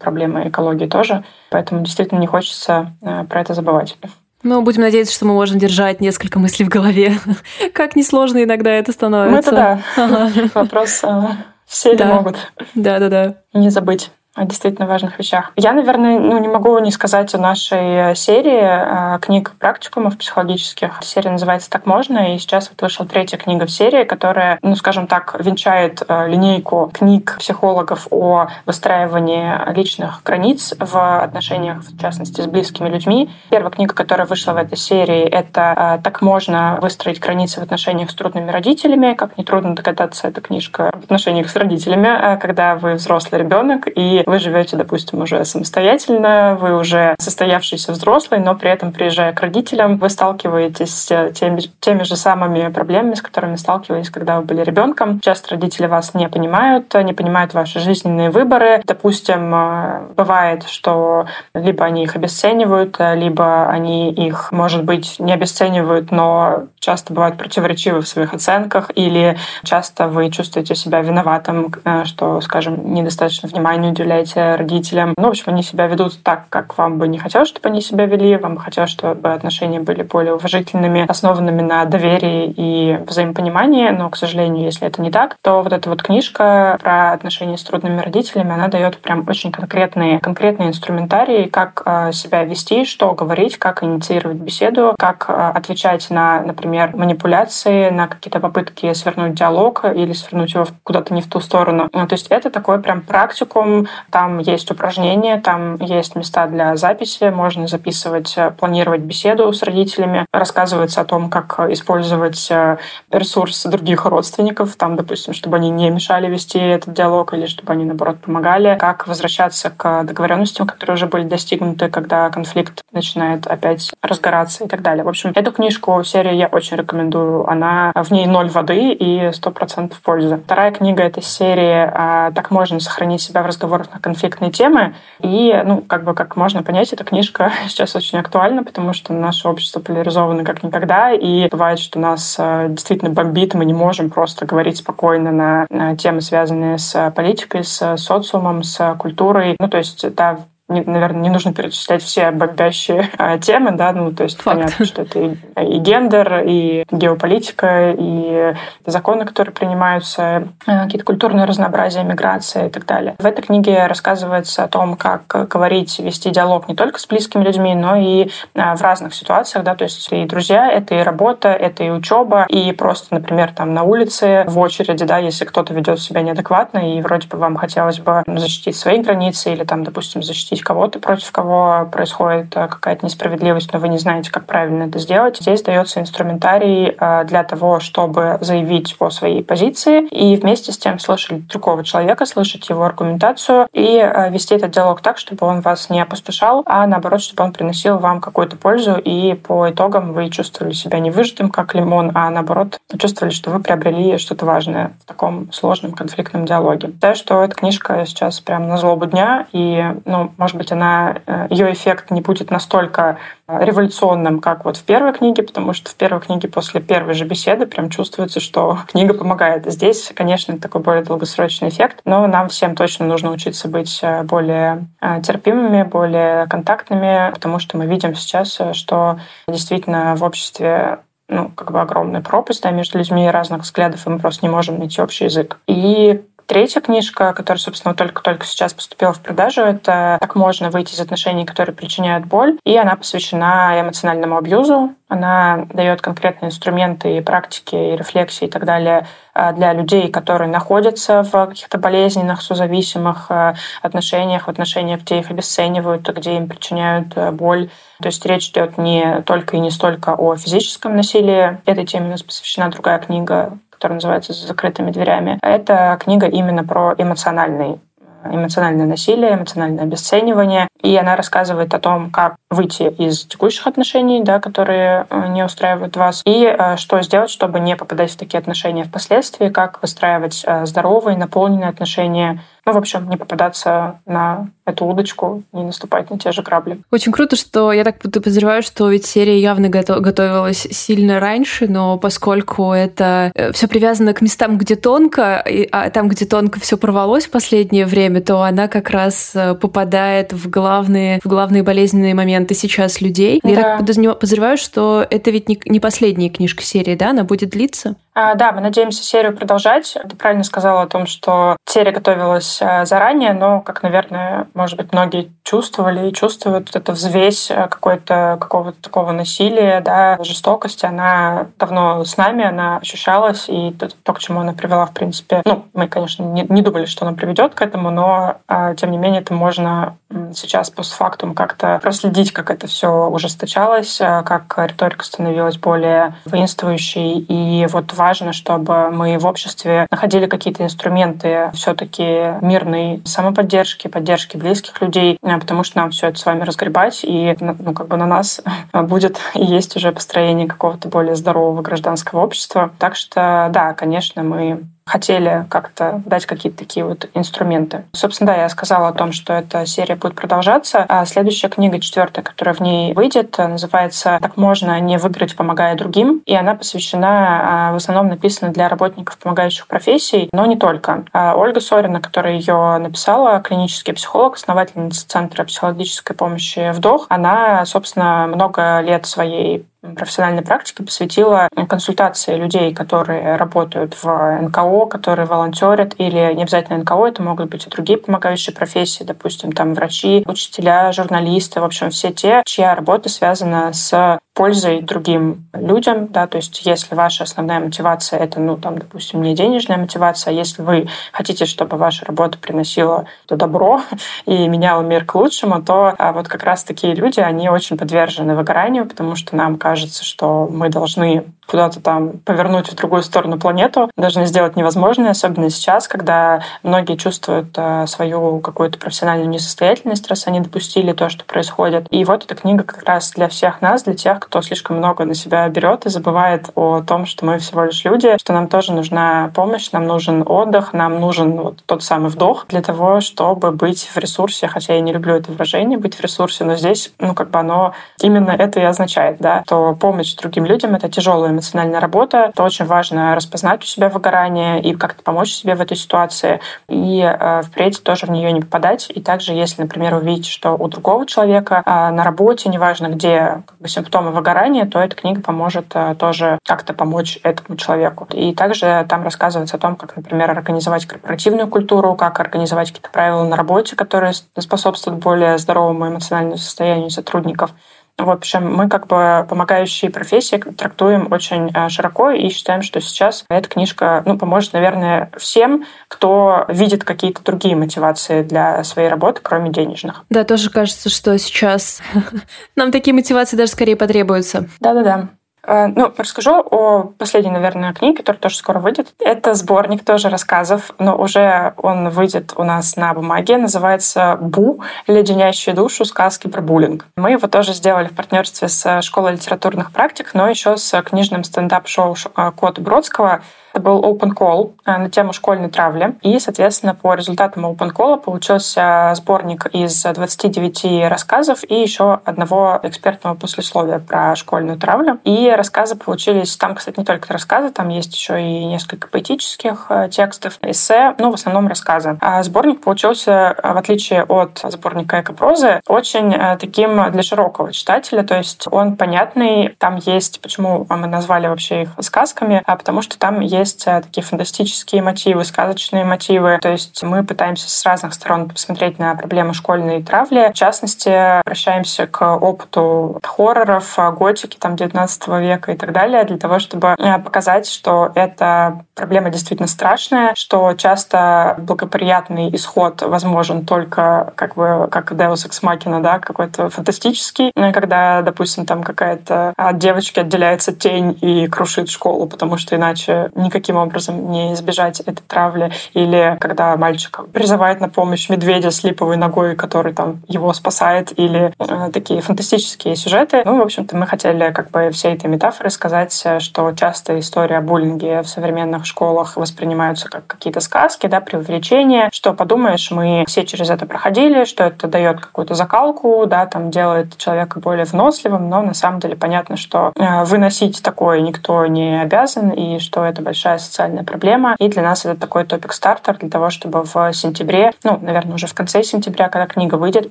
проблемы экологии тоже. Поэтому действительно не хочется э, про это забывать. Ну, будем надеяться, что мы можем держать несколько мыслей в голове. как несложно иногда это становится. Ну, это да. Ага. Вопрос, э, все ли могут. Да-да-да. Не забыть о действительно важных вещах. Я, наверное, ну, не могу не сказать о нашей серии э, книг практикумов психологических. Серия называется «Так можно», и сейчас вот вышла третья книга в серии, которая, ну, скажем так, венчает э, линейку книг психологов о выстраивании личных границ в отношениях, в частности, с близкими людьми. Первая книга, которая вышла в этой серии, это э, «Так можно выстроить границы в отношениях с трудными родителями». Как нетрудно догадаться, это книжка в отношениях с родителями, когда вы взрослый ребенок, и вы живете, допустим, уже самостоятельно, вы уже состоявшийся взрослый, но при этом, приезжая к родителям, вы сталкиваетесь с теми, теми же самыми проблемами, с которыми сталкивались, когда вы были ребенком. Часто родители вас не понимают, не понимают ваши жизненные выборы. Допустим, э, бывает, что либо они их обесценивают, либо они их, может быть, не обесценивают, но часто бывают противоречивы в своих оценках, или часто вы чувствуете себя виноватым, э, что, скажем, недостаточно внимания уделяете родителям. Ну, в общем, они себя ведут так, как вам бы не хотелось, чтобы они себя вели, вам бы хотелось, чтобы отношения были более уважительными, основанными на доверии и взаимопонимании, но, к сожалению, если это не так, то вот эта вот книжка про отношения с трудными родителями, она дает прям очень конкретные, конкретные инструментарии, как э, себя вести, что говорить, как инициировать беседу, как э, отвечать на, например, манипуляции, на какие-то попытки свернуть диалог или свернуть его куда-то не в ту сторону. Ну, то есть это такой прям практикум, там есть упражнения, там есть места для записи, можно записывать, э, планировать беседу с родителями, рассказывается о том, как использовать э, ресурсы других родственников, там, допустим, чтобы они не мешали вести этот диалог или чтобы они, наоборот, помогали, как возвращаться к договоренностям, которые уже были достигнуты, когда конфликт начинает опять разгораться и так далее. В общем, эту книжку серии я очень рекомендую. Она в ней ноль воды и сто процентов пользы. Вторая книга этой серии а, «Так можно сохранить себя в разговорах конфликтные темы». И, ну, как бы, как можно понять, эта книжка сейчас очень актуальна, потому что наше общество поляризовано как никогда, и бывает, что нас а, действительно бомбит, мы не можем просто говорить спокойно на, темы, связанные с политикой, с социумом, с культурой. Ну, то есть, да, не, наверное, не нужно перечислять все бомбящие а, темы, да, ну, то есть Факт. понятно, что это и, и гендер, и геополитика, и законы, которые принимаются, а, какие-то культурные разнообразия, миграция и так далее. В этой книге рассказывается о том, как говорить, вести диалог не только с близкими людьми, но и а, в разных ситуациях, да, то есть и друзья, это и работа, это и учеба, и просто, например, там на улице, в очереди, да, если кто-то ведет себя неадекватно, и вроде бы вам хотелось бы защитить свои границы или там, допустим, защитить кого-то, против кого происходит э, какая-то несправедливость, но вы не знаете, как правильно это сделать. Здесь дается инструментарий э, для того, чтобы заявить о своей позиции и вместе с тем слышать другого человека, слышать его аргументацию и э, вести этот диалог так, чтобы он вас не опустошал, а наоборот, чтобы он приносил вам какую-то пользу, и по итогам вы чувствовали себя не выжатым, как лимон, а наоборот, чувствовали, что вы приобрели что-то важное в таком сложном конфликтном диалоге. Считаю, что эта книжка сейчас прям на злобу дня, и, ну, может быть, она, э, ее эффект не будет настолько э, революционным, как вот в первой книге, потому что в первой книге после первой же беседы прям чувствуется, что книга помогает. Здесь, конечно, такой более долгосрочный эффект, но нам всем точно нужно учиться быть э, более терпимыми, более контактными, потому что мы видим сейчас, что действительно в обществе ну, как бы огромная пропасть да, между людьми разных взглядов, и мы просто не можем найти общий язык. И Третья книжка, которая, собственно, только-только сейчас поступила в продажу, это «Как можно выйти из отношений, которые причиняют боль». И она посвящена эмоциональному абьюзу. Она дает конкретные инструменты и практики, и рефлексии и так далее а, для людей, которые находятся в каких-то болезненных, созависимых а, отношениях, в отношениях, где их обесценивают, где им причиняют а, боль. То есть речь идет не только и не столько о физическом насилии. Этой теме у нас посвящена другая книга которая называется «За закрытыми дверями». Это книга именно про эмоциональный эмоциональное насилие, эмоциональное обесценивание. И она рассказывает о том, как выйти из текущих отношений, да, которые э, не устраивают вас, и э, что сделать, чтобы не попадать в такие отношения впоследствии, как выстраивать э, здоровые, наполненные отношения ну, в общем, не попадаться на эту удочку, не наступать на те же грабли. Очень круто, что я так подозреваю, что ведь серия явно готовилась сильно раньше, но поскольку это э, все привязано к местам, где тонко, а там, где тонко все порвалось в последнее время, то она как раз э, попадает в главные, в главные болезненные моменты сейчас людей. Да. Я так подозреваю, что это ведь не последняя книжка серии, да? Она будет длиться? А, да, мы надеемся серию продолжать. Ты правильно сказала о том, что серия готовилась а, заранее, но, как, наверное, может быть, многие чувствовали и чувствуют, вот эта взвесь а, какой-то, какого-то такого насилия, да, жестокости, она давно с нами, она ощущалась, и то, то к чему она привела, в принципе, ну, мы, конечно, не, не думали, что она приведет к этому, но, тем не менее, это можно сейчас постфактум как-то проследить как это все ужесточалось, э, как риторика становилась более воинствующей. И вот важно, чтобы мы в обществе находили какие-то инструменты все-таки мирной самоподдержки, поддержки близких людей, э, потому что нам все это с вами разгребать, и ну, как бы на нас будет и есть уже построение какого-то более здорового гражданского общества. Так что, да, конечно, мы хотели как-то дать какие-то такие вот инструменты. Собственно, да, я сказала о том, что эта серия будет продолжаться. А следующая книга, четвертая, которая в ней выйдет, называется «Так можно не выиграть, помогая другим». И она посвящена, а, в основном написана для работников помогающих профессий, но не только. А Ольга Сорина, которая ее написала, клинический психолог, основательница Центра психологической помощи «Вдох», она, собственно, много лет своей профессиональной практики посвятила консультации людей, которые работают в НКО, которые волонтерят, или не обязательно НКО, это могут быть и другие помогающие профессии, допустим, там врачи, учителя, журналисты, в общем, все те, чья работа связана с пользой другим людям, да, то есть если ваша основная мотивация это, ну, там, допустим, не денежная мотивация, а если вы хотите, чтобы ваша работа приносила то добро и меняла мир к лучшему, то а вот как раз такие люди, они очень подвержены выгоранию, потому что нам кажется, что мы должны куда-то там повернуть в другую сторону планету, должны сделать невозможное, особенно сейчас, когда многие чувствуют э, свою какую-то профессиональную несостоятельность, раз они допустили то, что происходит. И вот эта книга как раз для всех нас, для тех, кто слишком много на себя берет и забывает о том, что мы всего лишь люди, что нам тоже нужна помощь, нам нужен отдых, нам нужен вот тот самый вдох для того, чтобы быть в ресурсе, хотя я не люблю это выражение, быть в ресурсе, но здесь, ну, как бы оно именно это и означает, да, то помощь другим людям — это тяжелая эмоциональная работа, это очень важно распознать у себя выгорание и как-то помочь себе в этой ситуации, и э, впредь тоже в нее не попадать. И также, если, например, вы видите, что у другого человека э, на работе, неважно где, как бы симптомы выгорания, то эта книга поможет э, тоже как-то помочь этому человеку. И также там рассказывается о том, как, например, организовать корпоративную культуру, как организовать какие-то правила на работе, которые способствуют более здоровому эмоциональному состоянию сотрудников. В общем, мы как бы помогающие профессии трактуем очень э, широко и считаем, что сейчас эта книжка ну, поможет, наверное, всем, кто видит какие-то другие мотивации для своей работы, кроме денежных. Да, тоже кажется, что сейчас нам такие мотивации даже скорее потребуются. Да-да-да. Э, ну, расскажу о последней, наверное, книге, которая тоже скоро выйдет. Это сборник тоже рассказов, но уже он выйдет у нас на бумаге. Называется «Бу. Леденящие душу. Сказки про буллинг». Мы его тоже сделали в партнерстве с Школой литературных практик, но еще с книжным стендап-шоу э, Кот Бродского это был open call э, на тему школьной травли. И, соответственно, по результатам open call получился сборник из 29 рассказов и еще одного экспертного послесловия про школьную травлю. И рассказы получились... Там, кстати, не только рассказы, там есть еще и несколько поэтических э, текстов, эссе, ну, в основном рассказы. А сборник получился, в отличие от сборника экопрозы, очень э, таким для широкого читателя, то есть он понятный, там есть, почему мы назвали вообще их сказками, а потому что там есть есть э, такие фантастические мотивы, сказочные мотивы. То есть мы пытаемся с разных сторон посмотреть на проблему школьной травли. В частности, обращаемся к опыту хорроров, э, готики там 19 века и так далее, для того, чтобы э, показать, что эта проблема действительно страшная, что часто благоприятный исход возможен только как бы как Deus Ex Machina, да, какой-то фантастический, когда, допустим, там какая-то от девочки отделяется тень и крушит школу, потому что иначе не никаким образом не избежать этой травли. Или когда мальчик призывает на помощь медведя с липовой ногой, который там его спасает, или э, такие фантастические сюжеты. Ну, в общем-то, мы хотели как бы всей этой метафоры сказать, что часто история о буллинге в современных школах воспринимаются как какие-то сказки, да, преувеличения, что подумаешь, мы все через это проходили, что это дает какую-то закалку, да, там делает человека более выносливым, но на самом деле понятно, что э, выносить такое никто не обязан, и что это большая большая социальная проблема. И для нас это такой топик-стартер для того, чтобы в сентябре, ну, наверное, уже в конце сентября, когда книга выйдет,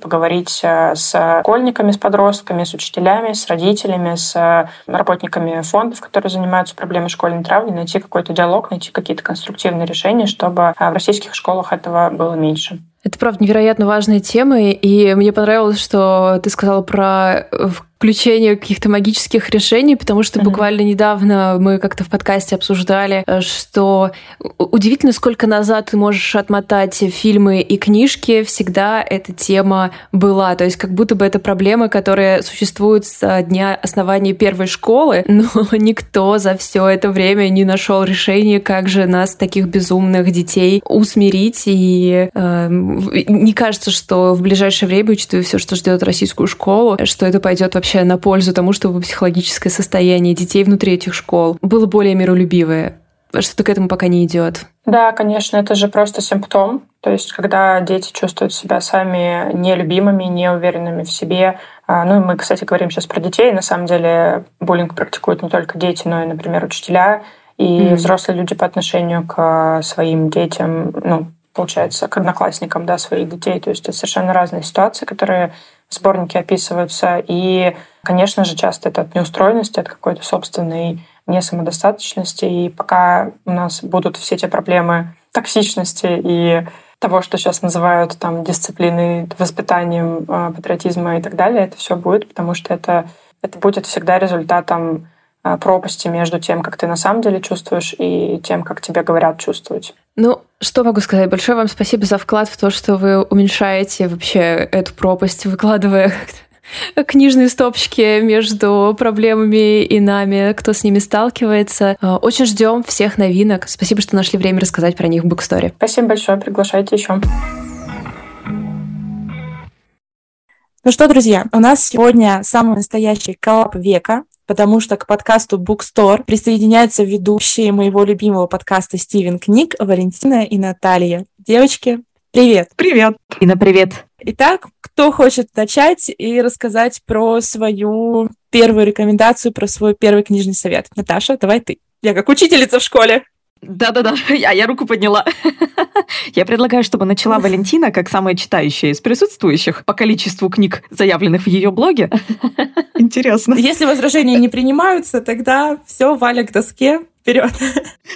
поговорить э, с школьниками, с подростками, с учителями, с родителями, с э, работниками фондов, которые занимаются проблемой школьной травли, найти какой-то диалог, найти какие-то конструктивные решения, чтобы э, в российских школах этого было меньше. Это, правда, невероятно важные темы, и мне понравилось, что ты сказала про включение каких-то магических решений, потому что mm-hmm. буквально недавно мы как-то в подкасте обсуждали, э, что удивительно, сколько назад ты можешь отмотать фильмы и книжки, всегда эта тема была. То есть как будто бы это проблема, которая существует с дня основания первой школы, но никто за все это время не нашел решения, как же нас, таких безумных детей, усмирить. И э, не кажется, что в ближайшее время, учитывая все, что ждет российскую школу, что это пойдет вообще на пользу тому, чтобы психологическое состояние детей внутри этих школ было более миролюбивое. Что-то к этому пока не идет. Да, конечно, это же просто симптом. То есть, когда дети чувствуют себя сами нелюбимыми, неуверенными в себе. А, ну, и мы, кстати, говорим сейчас про детей. На самом деле, буллинг практикуют не только дети, но и, например, учителя и mm-hmm. взрослые люди по отношению к своим детям, ну, получается, к одноклассникам, да, своих детей. То есть это совершенно разные ситуации, которые сборнике описываются. И, конечно же, часто это от неустроенности, от какой-то собственной несамодостаточности. И пока у нас будут все эти проблемы токсичности и того, что сейчас называют там дисциплиной, воспитанием а, патриотизма и так далее, это все будет, потому что это, это будет всегда результатом пропасти между тем, как ты на самом деле чувствуешь, и тем, как тебе говорят чувствовать. Ну, что могу сказать? Большое вам спасибо за вклад в то, что вы уменьшаете вообще эту пропасть, выкладывая книжные стопочки между проблемами и нами, кто с ними сталкивается. А, очень ждем всех новинок. Спасибо, что нашли время рассказать про них в Буксторе. Спасибо большое, приглашайте еще. Ну что, друзья, у нас сегодня самый настоящий коллап века потому что к подкасту Bookstore присоединяются ведущие моего любимого подкаста Стивен Книг Валентина и Наталья. Девочки, привет! Привет! Инна, привет! Итак, кто хочет начать и рассказать про свою первую рекомендацию, про свой первый книжный совет? Наташа, давай ты. Я как учительница в школе. Да-да-да, а я руку подняла. Я предлагаю, чтобы начала Валентина, как самая читающая из присутствующих по количеству книг, заявленных в ее блоге. Интересно. Если возражения не принимаются, тогда все, Валя к доске, вперед.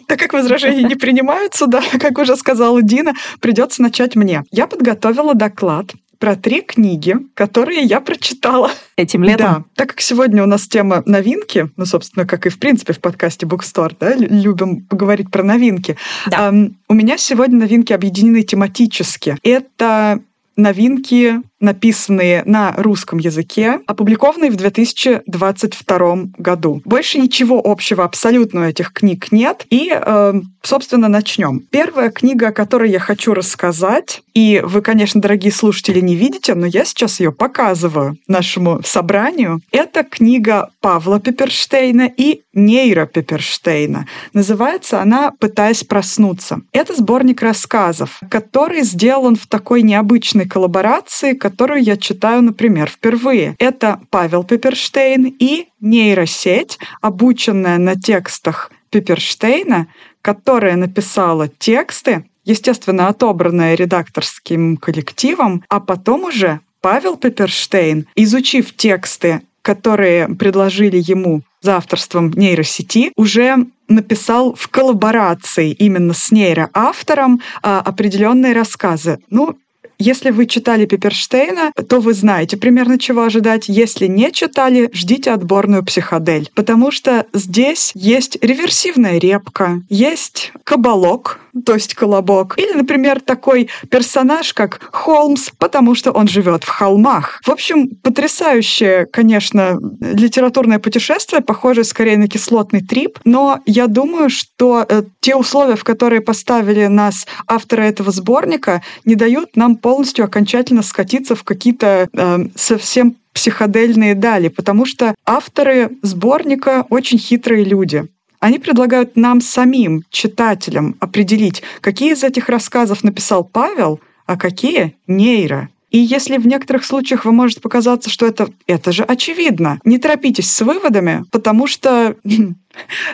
Так как возражения не принимаются, да, как уже сказала Дина, придется начать мне. Я подготовила доклад про три книги, которые я прочитала. Этим летом? Да. Так как сегодня у нас тема новинки, ну, собственно, как и в принципе в подкасте Bookstore, да, любим поговорить про новинки. Да. Эм, у меня сегодня новинки объединены тематически. Это новинки написанные на русском языке, опубликованные в 2022 году. Больше ничего общего абсолютно у этих книг нет. И, э, собственно, начнем. Первая книга, о которой я хочу рассказать, и вы, конечно, дорогие слушатели, не видите, но я сейчас ее показываю нашему собранию, это книга Павла Пеперштейна и Нейра Пеперштейна. Называется она «Пытаясь проснуться». Это сборник рассказов, который сделан в такой необычной коллаборации, которую я читаю, например, впервые. Это Павел Пепперштейн и нейросеть, обученная на текстах Пепперштейна, которая написала тексты, естественно, отобранные редакторским коллективом, а потом уже Павел Пепперштейн, изучив тексты, которые предложили ему за авторством нейросети, уже написал в коллаборации именно с нейроавтором а, определенные рассказы. Ну, если вы читали Пеперштейна, то вы знаете примерно чего ожидать. Если не читали, ждите отборную психодель, потому что здесь есть реверсивная репка, есть кабалок, то есть колобок, или, например, такой персонаж, как Холмс, потому что он живет в холмах. В общем, потрясающее, конечно, литературное путешествие, похоже скорее на кислотный трип, но я думаю, что э, те условия, в которые поставили нас авторы этого сборника, не дают нам полностью окончательно скатиться в какие-то э, совсем психодельные дали, потому что авторы сборника очень хитрые люди. Они предлагают нам самим, читателям, определить, какие из этих рассказов написал Павел, а какие — нейро. И если в некоторых случаях вы можете показаться, что это, это же очевидно, не торопитесь с выводами, потому что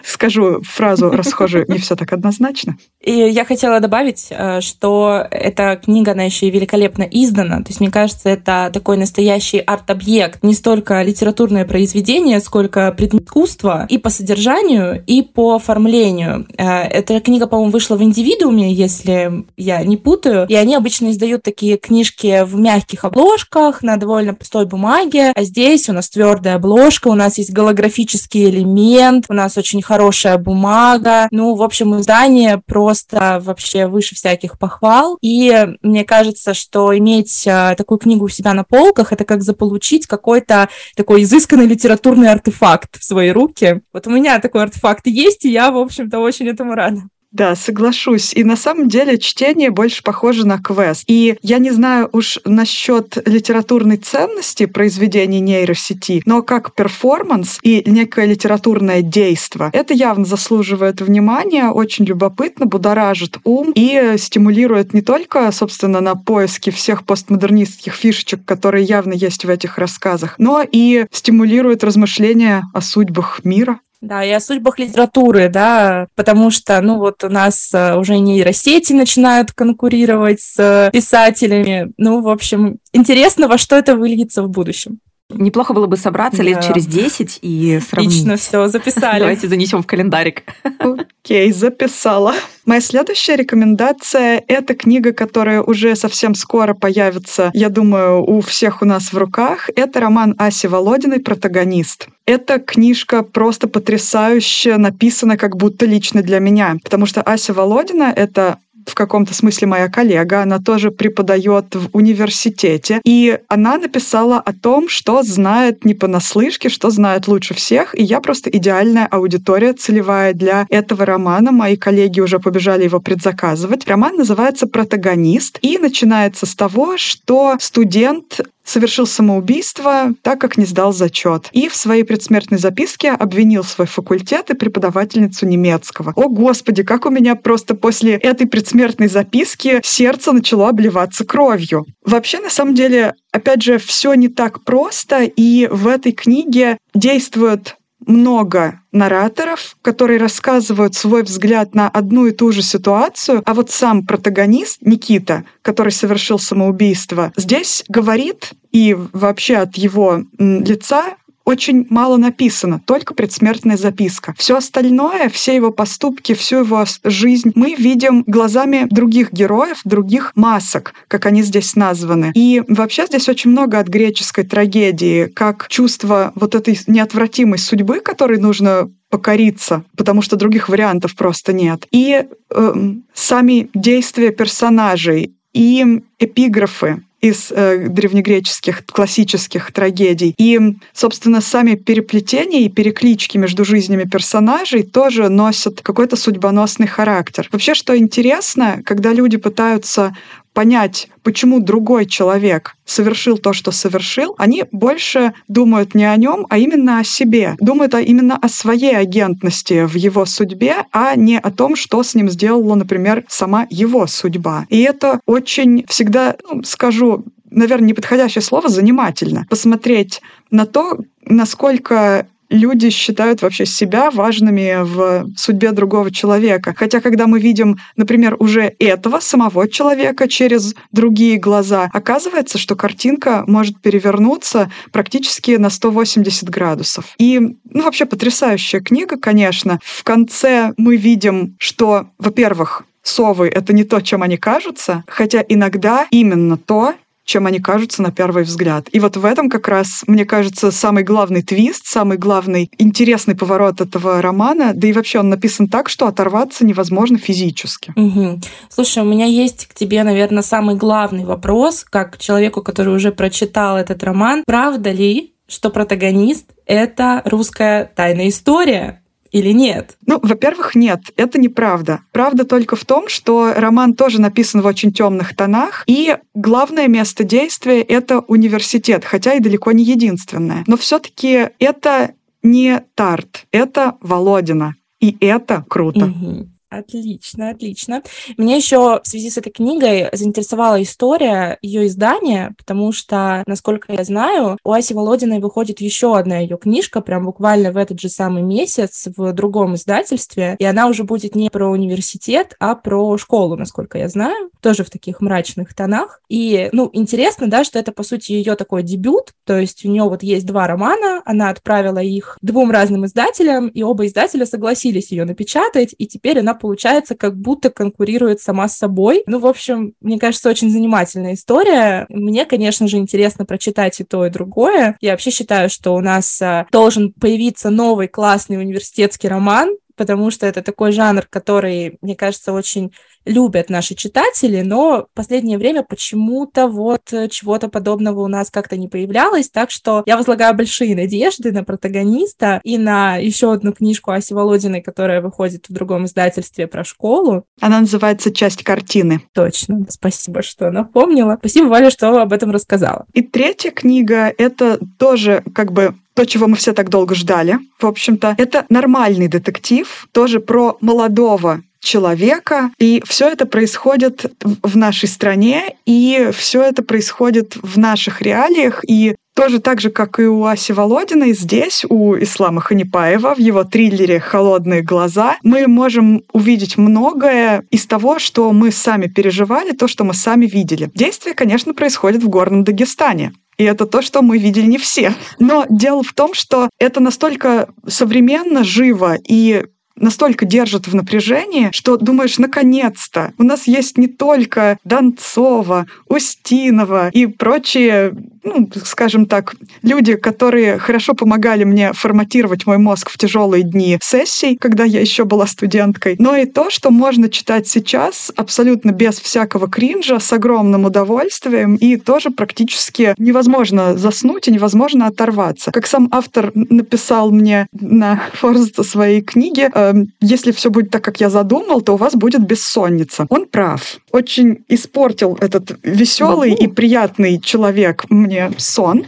скажу фразу расхожую, не все так однозначно. И я хотела добавить, э, что эта книга, она еще и великолепно издана. То есть, мне кажется, это такой настоящий арт-объект. Не столько литературное произведение, сколько предмет искусства и по содержанию, и по оформлению. Э, эта книга, по-моему, вышла в индивидууме, если я не путаю. И они обычно издают такие книжки в мягких обложках, на довольно пустой бумаге. А здесь у нас твердая обложка, у нас есть голографический элемент, у нас очень хорошая бумага. Ну, в общем, издание просто вообще выше всяких похвал. И мне кажется, что иметь а, такую книгу у себя на полках, это как заполучить какой-то такой изысканный литературный артефакт в свои руки. Вот у меня такой артефакт есть, и я, в общем-то, очень этому рада. Да, соглашусь. И на самом деле чтение больше похоже на квест. И я не знаю уж насчет литературной ценности произведений нейросети, но как перформанс и некое литературное действо, это явно заслуживает внимания, очень любопытно, будоражит ум и стимулирует не только, собственно, на поиски всех постмодернистских фишечек, которые явно есть в этих рассказах, но и стимулирует размышления о судьбах мира. Да, и о судьбах литературы, да, потому что, ну вот у нас э, уже нейросети начинают конкурировать с писателями. Ну, в общем, интересно, во что это выльется в будущем. Неплохо было бы собраться да. лет через 10 и сравнить. Отлично, все, записали. Давайте занесем в календарик. Окей, записала. Моя следующая рекомендация — это книга, которая уже совсем скоро появится, я думаю, у всех у нас в руках. Это роман Аси Володиной «Протагонист». Эта книжка просто потрясающе написана как будто лично для меня, потому что Ася Володина — это в каком-то смысле моя коллега, она тоже преподает в университете, и она написала о том, что знает не понаслышке, что знает лучше всех, и я просто идеальная аудитория целевая для этого романа. Мои коллеги уже побежали его предзаказывать. Роман называется «Протагонист» и начинается с того, что студент совершил самоубийство, так как не сдал зачет. И в своей предсмертной записке обвинил свой факультет и преподавательницу немецкого. О, Господи, как у меня просто после этой предсмертной записки сердце начало обливаться кровью. Вообще, на самом деле, опять же, все не так просто, и в этой книге действует много нараторов, которые рассказывают свой взгляд на одну и ту же ситуацию, а вот сам протагонист Никита, который совершил самоубийство, здесь говорит и вообще от его лица очень мало написано, только предсмертная записка. Все остальное, все его поступки, всю его жизнь мы видим глазами других героев, других масок, как они здесь названы. И вообще здесь очень много от греческой трагедии, как чувство вот этой неотвратимой судьбы, которой нужно покориться, потому что других вариантов просто нет. И э, сами действия персонажей, и эпиграфы, из э, древнегреческих классических трагедий. И, собственно, сами переплетения и переклички между жизнями персонажей тоже носят какой-то судьбоносный характер. Вообще, что интересно, когда люди пытаются понять, почему другой человек совершил то, что совершил, они больше думают не о нем, а именно о себе. Думают именно о своей агентности в его судьбе, а не о том, что с ним сделала, например, сама его судьба. И это очень всегда, ну, скажу, наверное, неподходящее слово, занимательно. Посмотреть на то, насколько люди считают вообще себя важными в судьбе другого человека. Хотя, когда мы видим, например, уже этого самого человека через другие глаза, оказывается, что картинка может перевернуться практически на 180 градусов. И, ну, вообще потрясающая книга, конечно. В конце мы видим, что, во-первых, совы — это не то, чем они кажутся, хотя иногда именно то, чем они кажутся на первый взгляд. И вот в этом как раз, мне кажется, самый главный твист, самый главный интересный поворот этого романа, да и вообще он написан так, что оторваться невозможно физически. Угу. Слушай, у меня есть к тебе, наверное, самый главный вопрос, как человеку, который уже прочитал этот роман. Правда ли, что протагонист — это русская тайная история? Или нет? Ну, во-первых, нет, это неправда. Правда только в том, что роман тоже написан в очень темных тонах, и главное место действия — это университет, хотя и далеко не единственное. Но все таки это не Тарт, это Володина. И это круто. Угу. Отлично, отлично. Меня еще в связи с этой книгой заинтересовала история ее издания, потому что, насколько я знаю, у Аси Володиной выходит еще одна ее книжка, прям буквально в этот же самый месяц в другом издательстве, и она уже будет не про университет, а про школу, насколько я знаю, тоже в таких мрачных тонах. И, ну, интересно, да, что это, по сути, ее такой дебют, то есть у нее вот есть два романа, она отправила их двум разным издателям, и оба издателя согласились ее напечатать, и теперь она получается, как будто конкурирует сама с собой. Ну, в общем, мне кажется, очень занимательная история. Мне, конечно же, интересно прочитать и то, и другое. Я вообще считаю, что у нас а, должен появиться новый классный университетский роман, потому что это такой жанр, который, мне кажется, очень любят наши читатели, но в последнее время почему-то вот чего-то подобного у нас как-то не появлялось, так что я возлагаю большие надежды на протагониста и на еще одну книжку Аси Володиной, которая выходит в другом издательстве про школу. Она называется «Часть картины». Точно, спасибо, что напомнила. Спасибо, Валя, что об этом рассказала. И третья книга — это тоже как бы то, чего мы все так долго ждали, в общем-то. Это нормальный детектив, тоже про молодого человека. И все это происходит в нашей стране, и все это происходит в наших реалиях. И тоже так же, как и у Аси Володиной, здесь, у Ислама Ханипаева, в его триллере «Холодные глаза», мы можем увидеть многое из того, что мы сами переживали, то, что мы сами видели. Действие, конечно, происходит в горном Дагестане. И это то, что мы видели не все. Но дело в том, что это настолько современно, живо и настолько держит в напряжении, что думаешь, наконец-то, у нас есть не только Донцова, Устинова и прочие, ну, скажем так, люди, которые хорошо помогали мне форматировать мой мозг в тяжелые дни сессий, когда я еще была студенткой, но и то, что можно читать сейчас абсолютно без всякого кринжа, с огромным удовольствием, и тоже практически невозможно заснуть и невозможно оторваться. Как сам автор написал мне на форзаце своей книги, Эм, если все будет так, как я задумал, то у вас будет бессонница. Он прав. Очень испортил этот веселый и приятный человек мне сон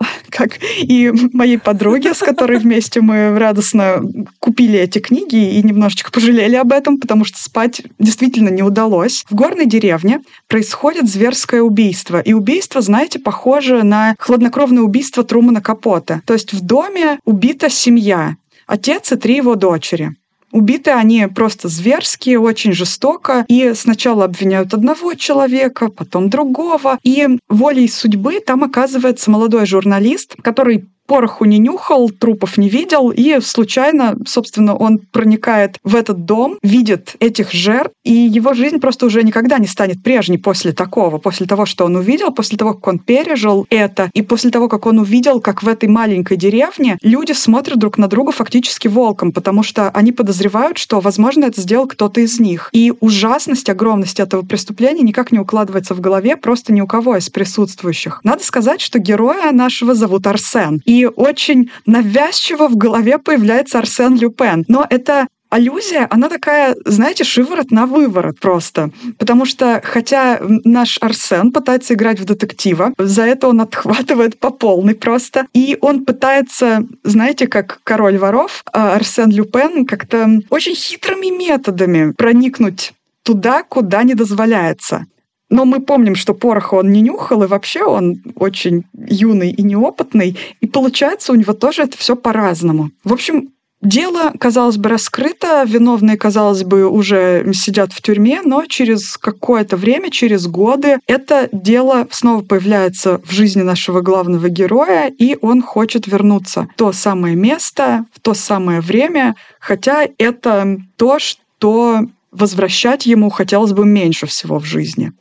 как и моей подруге, с которой вместе мы радостно купили эти книги и немножечко пожалели об этом, потому что спать действительно не удалось. В горной деревне происходит зверское убийство. И убийство, знаете, похоже на хладнокровное убийство Трумана Капота. То есть в доме убита семья, отец и три его дочери. Убиты они просто зверски, очень жестоко. И сначала обвиняют одного человека, потом другого. И волей судьбы там оказывается молодой журналист, который пороху не нюхал, трупов не видел, и случайно, собственно, он проникает в этот дом, видит этих жертв, и его жизнь просто уже никогда не станет прежней после такого, после того, что он увидел, после того, как он пережил это, и после того, как он увидел, как в этой маленькой деревне люди смотрят друг на друга фактически волком, потому что они подозревают, что, возможно, это сделал кто-то из них. И ужасность, огромность этого преступления никак не укладывается в голове просто ни у кого из присутствующих. Надо сказать, что героя нашего зовут Арсен. И очень навязчиво в голове появляется Арсен Люпен. Но это аллюзия, она такая, знаете, шиворот на выворот просто. Потому что, хотя наш Арсен пытается играть в детектива, за это он отхватывает по полной просто. И он пытается, знаете, как король воров, а Арсен Люпен как-то очень хитрыми методами проникнуть туда, куда не дозволяется. Но мы помним, что пороха он не нюхал, и вообще он очень юный и неопытный. И получается у него тоже это все по-разному. В общем, Дело, казалось бы, раскрыто, виновные, казалось бы, уже сидят в тюрьме, но через какое-то время, через годы, это дело снова появляется в жизни нашего главного героя, и он хочет вернуться в то самое место, в то самое время, хотя это то, что возвращать ему хотелось бы меньше всего в жизни.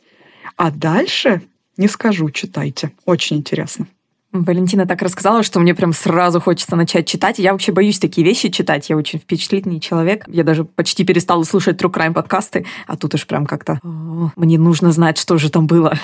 А дальше не скажу, читайте. Очень интересно. Валентина так рассказала, что мне прям сразу хочется начать читать. Я вообще боюсь такие вещи читать. Я очень впечатлительный человек. Я даже почти перестала слушать True Crime подкасты, а тут уж прям как-то мне нужно знать, что же там было.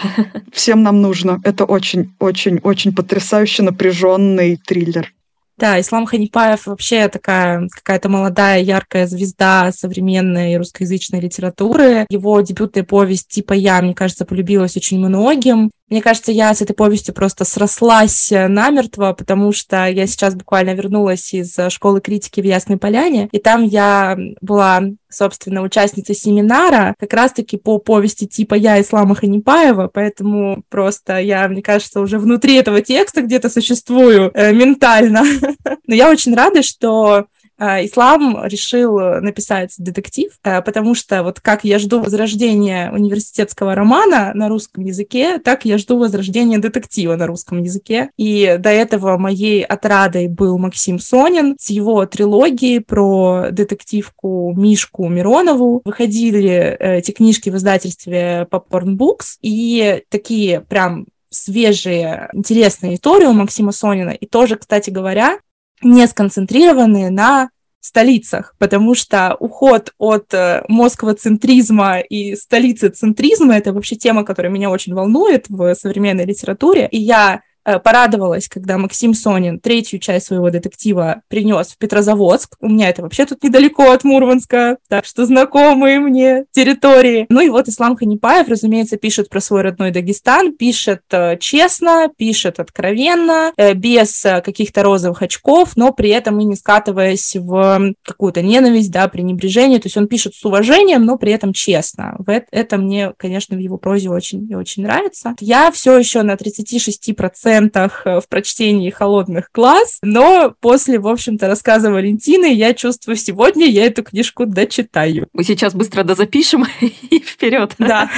Всем нам нужно. Это очень-очень-очень потрясающе напряженный триллер. Да, Ислам Ханипаев вообще такая какая-то молодая, яркая звезда современной русскоязычной литературы. Его дебютная повесть «Типа я», мне кажется, полюбилась очень многим. Мне кажется, я с этой повестью просто срослась намертво, потому что я сейчас буквально вернулась из школы критики в Ясной Поляне, и там я была, собственно, участницей семинара как раз-таки по повести типа «Я Ислама Ханипаева», поэтому просто я, мне кажется, уже внутри этого текста где-то существую э, ментально. Но я очень рада, что Э, ислам решил написать детектив, э, потому что вот как я жду возрождения университетского романа на русском языке, так я жду возрождения детектива на русском языке. И до этого моей отрадой был Максим Сонин с его трилогией про детективку Мишку Миронову. Выходили э, эти книжки в издательстве Popcorn Books, и такие прям свежие, интересные истории у Максима Сонина. И тоже, кстати говоря, не сконцентрированы на столицах, потому что уход от э, москвоцентризма и столицы центризма — это вообще тема, которая меня очень волнует в современной литературе. И я порадовалась, когда Максим Сонин третью часть своего детектива принес в Петрозаводск. У меня это вообще тут недалеко от Мурманска, так что знакомые мне территории. Ну и вот Ислам Ханипаев, разумеется, пишет про свой родной Дагестан, пишет э, честно, пишет откровенно, э, без каких-то розовых очков, но при этом и не скатываясь в какую-то ненависть, да, пренебрежение. То есть он пишет с уважением, но при этом честно. Это мне, конечно, в его прозе очень и очень нравится. Я все еще на 36% процентах э, в прочтении холодных глаз, но после, в общем-то, рассказа Валентины я чувствую, сегодня я эту книжку дочитаю. Мы сейчас быстро дозапишем и вперед. Да.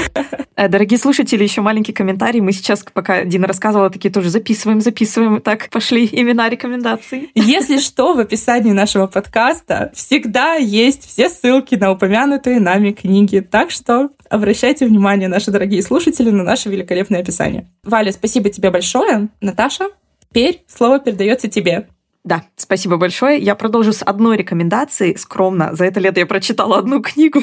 Э, дорогие слушатели, еще маленький комментарий. Мы сейчас, пока Дина рассказывала, такие тоже записываем, записываем. Так, пошли имена рекомендаций. Если что, в описании нашего подкаста всегда есть все ссылки на упомянутые нами книги. Так что обращайте внимание, наши дорогие слушатели, на наше великолепное описание. Валя, спасибо тебе большое. Наташа, теперь слово передается тебе. Да, спасибо большое. Я продолжу с одной рекомендацией. Скромно. За это лето я прочитала одну книгу.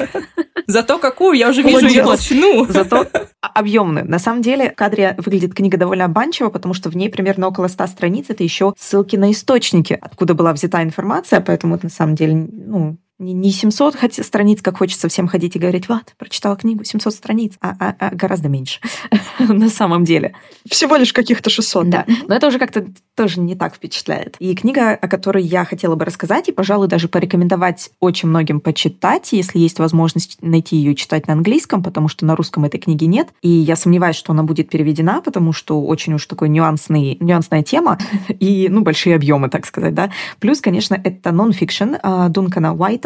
Зато какую? Я уже вижу ее толщину. Зато объемную. На самом деле, в кадре выглядит книга довольно обманчиво, потому что в ней примерно около 100 страниц. Это еще ссылки на источники, откуда была взята информация, поэтому это на самом деле ну, не, не 700 хотя, страниц, как хочется всем ходить и говорить, вот, прочитала книгу, 700 страниц, а, а, а гораздо меньше на самом деле. Всего лишь каких-то 600. Да, но это уже как-то тоже не так впечатляет. И книга, о которой я хотела бы рассказать, и, пожалуй, даже порекомендовать очень многим почитать, если есть возможность найти ее читать на английском, потому что на русском этой книги нет. И я сомневаюсь, что она будет переведена, потому что очень уж такой нюансный, нюансная тема и, ну, большие объемы, так сказать, да. Плюс, конечно, это нон-фикшн а, Дункана Уайта,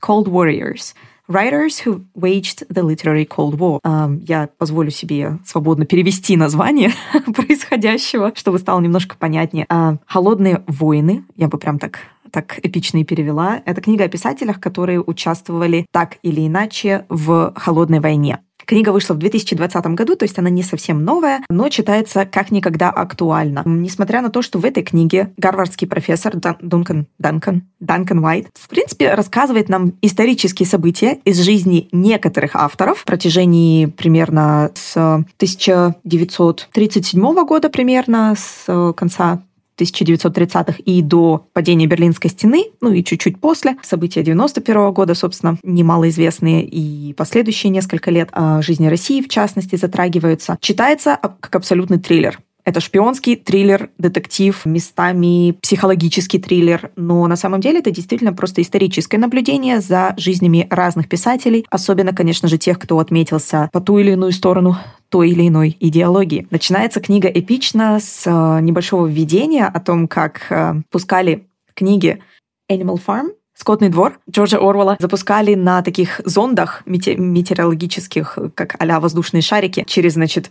Cold Warriors. Writers who waged the literary Cold War. Я позволю себе свободно перевести название происходящего, чтобы стало немножко понятнее. Uh, «Холодные войны», я бы прям так так эпично и перевела. Это книга о писателях, которые участвовали так или иначе в холодной войне. Книга вышла в 2020 году, то есть она не совсем новая, но читается как никогда актуально. Несмотря на то, что в этой книге гарвардский профессор Дан Дункан, Данкан, Данкан Уайт в принципе рассказывает нам исторические события из жизни некоторых авторов в протяжении примерно с 1937 года примерно, с конца 1930-х и до падения Берлинской стены, ну и чуть-чуть после, события 91 года, собственно, немалоизвестные. И последующие несколько лет о жизни России, в частности, затрагиваются, читается как абсолютный триллер. Это шпионский триллер, детектив, местами психологический триллер, но на самом деле это действительно просто историческое наблюдение за жизнями разных писателей, особенно, конечно же, тех, кто отметился по ту или иную сторону той или иной идеологии. Начинается книга эпично с э, небольшого введения о том, как э, пускали книги Animal Farm, Скотный двор Джорджа Орвелла запускали на таких зондах метеорологических, как а воздушные шарики, через, значит,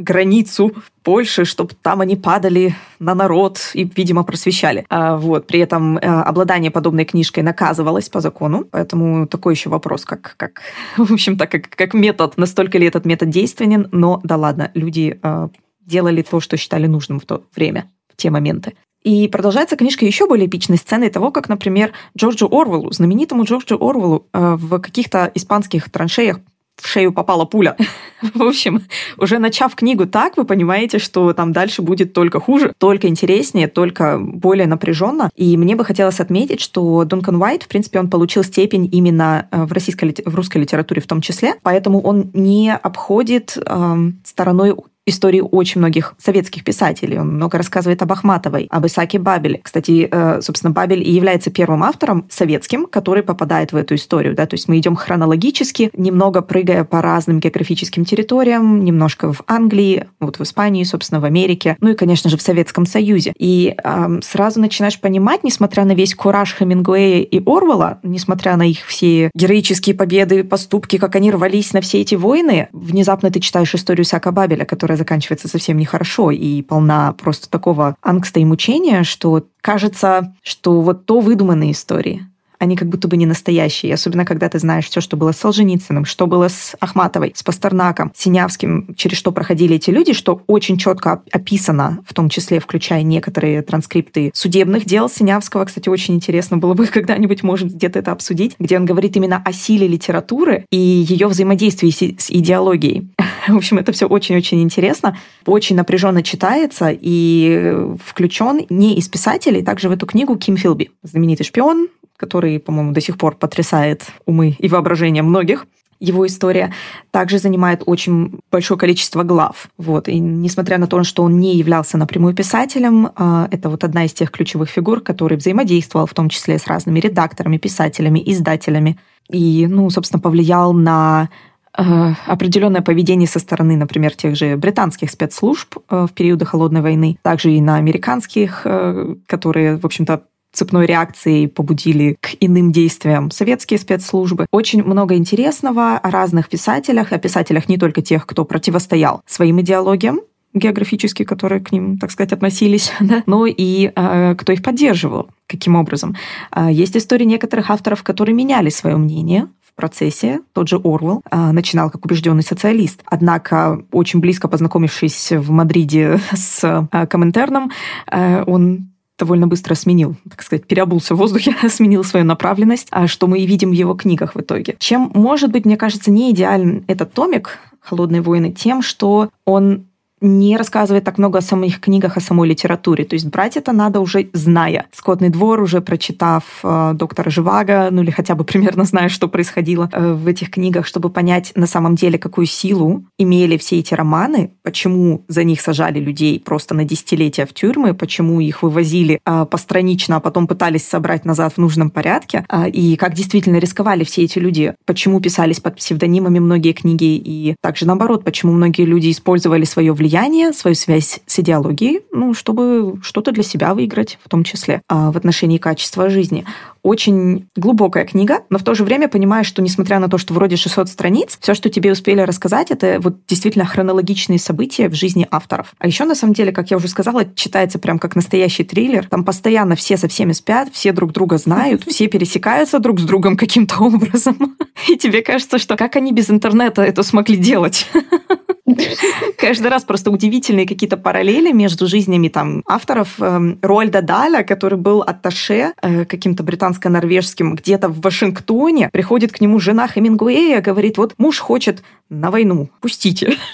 границу Польши, чтобы там они падали на народ и, видимо, просвещали. А, вот. При этом а, обладание подобной книжкой наказывалось по закону, поэтому такой еще вопрос, как, как в общем-то, как, как метод, настолько ли этот метод действенен, но да ладно, люди а, делали то, что считали нужным в то время, в те моменты. И продолжается книжка еще более эпичной сценой того, как, например, Джорджу Орвеллу, знаменитому Джорджу Орвеллу, в каких-то испанских траншеях в шею попала пуля. В общем, уже начав книгу так, вы понимаете, что там дальше будет только хуже, только интереснее, только более напряженно. И мне бы хотелось отметить, что Дункан Уайт, в принципе, он получил степень именно э, в, российской, в русской литературе в том числе, поэтому он не обходит эм, стороной истории очень многих советских писателей. Он много рассказывает об Ахматовой, об Исаке Бабеле. Кстати, э, собственно, Бабель и является первым автором советским, который попадает в эту историю. Да? То есть мы идем хронологически, немного прыгая по разным географическим территориям, немножко в Англии, вот в Испании, собственно, в Америке, ну и, конечно же, в Советском Союзе. И э, сразу начинаешь понимать, несмотря на весь кураж Хемингуэя и Орвала, несмотря на их все героические победы, поступки, как они рвались на все эти войны, внезапно ты читаешь историю Исаака Бабеля, которая заканчивается совсем нехорошо и полна просто такого ангста и мучения, что кажется, что вот то выдуманные истории, они как будто бы не настоящие. Особенно, когда ты знаешь все, что было с Солженицыным, что было с Ахматовой, с Пастернаком, Синявским, через что проходили эти люди, что очень четко описано, в том числе включая некоторые транскрипты судебных дел Синявского. Кстати, очень интересно было бы когда-нибудь, может, где-то это обсудить, где он говорит именно о силе литературы и ее взаимодействии с идеологией. В общем, это все очень-очень интересно, очень напряженно читается и включен не из писателей, также в эту книгу Ким Филби, знаменитый шпион, который, по-моему, до сих пор потрясает умы и воображение многих. Его история также занимает очень большое количество глав. Вот. И несмотря на то, что он не являлся напрямую писателем, а, это вот одна из тех ключевых фигур, который взаимодействовал в том числе с разными редакторами, писателями, издателями. И, ну, собственно, повлиял на э, определенное поведение со стороны, например, тех же британских спецслужб э, в периоды холодной войны, также и на американских, э, которые, в общем-то, цепной реакцией побудили к иным действиям советские спецслужбы. Очень много интересного о разных писателях, о писателях не только тех, кто противостоял своим идеологиям, географически, которые к ним, так сказать, относились, да, но и э, кто их поддерживал, каким образом. Э, есть истории некоторых авторов, которые меняли свое мнение в процессе. Тот же Орвел э, начинал как убежденный социалист, однако очень близко познакомившись в Мадриде с э, Коминтерном, э, он довольно быстро сменил, так сказать, переобулся в воздухе, сменил свою направленность, а что мы и видим в его книгах в итоге. Чем, может быть, мне кажется, не идеален этот томик «Холодные войны» тем, что он не рассказывает так много о самих книгах, о самой литературе. То есть брать это надо уже зная. «Скотный двор», уже прочитав э, доктора Живаго, ну или хотя бы примерно зная, что происходило э, в этих книгах, чтобы понять на самом деле, какую силу имели все эти романы, почему за них сажали людей просто на десятилетия в тюрьмы, почему их вывозили э, постранично, а потом пытались собрать назад в нужном порядке, э, и как действительно рисковали все эти люди, почему писались под псевдонимами многие книги, и также наоборот, почему многие люди использовали свое влияние влияние, свою связь с идеологией, ну, чтобы что-то для себя выиграть, в том числе а, в отношении качества жизни. Очень глубокая книга, но в то же время понимаешь, что несмотря на то, что вроде 600 страниц, все, что тебе успели рассказать, это вот действительно хронологичные события в жизни авторов. А еще, на самом деле, как я уже сказала, читается прям как настоящий триллер. Там постоянно все со всеми спят, все друг друга знают, все пересекаются друг с другом каким-то образом. И тебе кажется, что как они без интернета это смогли делать? Каждый раз просто удивительные какие-то параллели между жизнями там авторов. Эм, Руальда Даля, который был атташе э, каким-то британско-норвежским где-то в Вашингтоне, приходит к нему жена Хемингуэя, говорит, вот муж хочет на войну, пустите.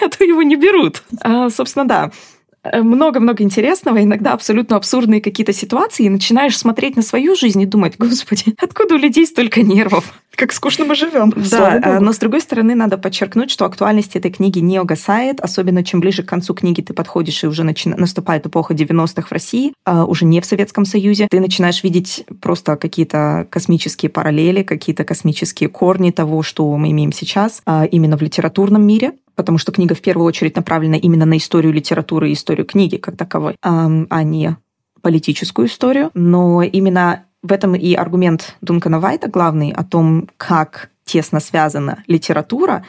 А то его не берут. А, собственно, да. Э, много-много интересного, иногда абсолютно абсурдные какие-то ситуации, и начинаешь смотреть на свою жизнь и думать, господи, откуда у людей столько нервов? Как скучно мы живем. Да, э, но с другой стороны, надо подчеркнуть, что актуальность этой книги не угасает, особенно чем ближе к концу книги ты подходишь, и уже начи... наступает эпоха 90-х в России, а уже не в Советском Союзе. Ты начинаешь видеть просто какие-то космические параллели, какие-то космические корни того, что мы имеем сейчас, а, именно в литературном мире потому что книга в первую очередь направлена именно на историю литературы и историю книги как таковой, а не политическую историю. Но именно в этом и аргумент Дункана Вайта главный о том, как тесно связана литература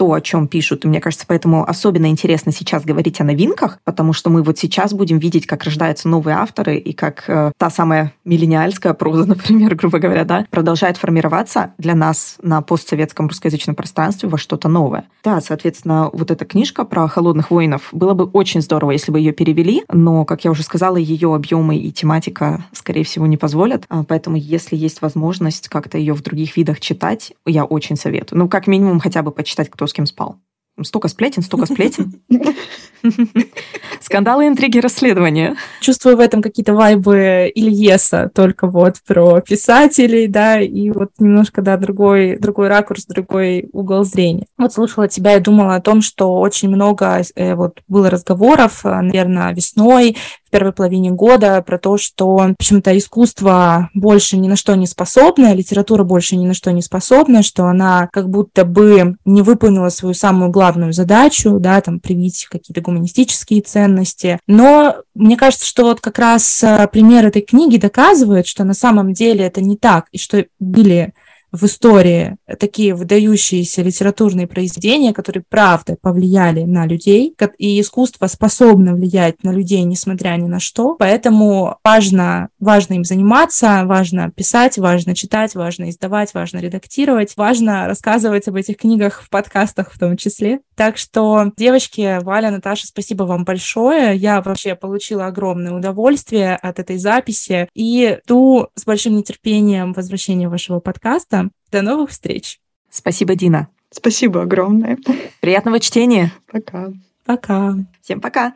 то, о чем пишут. И мне кажется, поэтому особенно интересно сейчас говорить о новинках, потому что мы вот сейчас будем видеть, как рождаются новые авторы и как э, та самая миллениальская проза, например, грубо говоря, да, продолжает формироваться для нас на постсоветском русскоязычном пространстве во что-то новое. Да, соответственно, вот эта книжка про холодных воинов было бы очень здорово, если бы ее перевели, но, как я уже сказала, ее объемы и тематика, скорее всего, не позволят. А, поэтому, если есть возможность как-то ее в других видах читать, я очень советую. Ну, как минимум, хотя бы почитать, кто с кем спал. Столько сплетен, столько сплетен. Скандалы, интриги, расследования. Чувствую в этом какие-то вайбы Ильеса, только вот про писателей, да, и вот немножко, да, другой, другой ракурс, другой угол зрения. Вот слушала тебя и думала о том, что очень много э, вот было разговоров, э, наверное, весной, в первой половине года про то, что почему-то искусство больше ни на что не способно, литература больше ни на что не способна, что она как будто бы не выполнила свою самую главную задачу, да, там, привить какие-то гуманистические ценности. Но мне кажется, что вот как раз э, пример этой книги доказывает, что на самом деле это не так, и что были в истории такие выдающиеся литературные произведения, которые, правда, повлияли на людей, и искусство способно влиять на людей, несмотря ни на что. Поэтому важно, важно им заниматься, важно писать, важно читать, важно издавать, важно редактировать, важно рассказывать об этих книгах в подкастах в том числе. Так что, девочки, Валя, Наташа, спасибо вам большое. Я вообще получила огромное удовольствие от этой записи и жду с большим нетерпением возвращения вашего подкаста. До новых встреч. Спасибо, Дина. Спасибо огромное. Приятного чтения. Пока. Пока. Всем пока.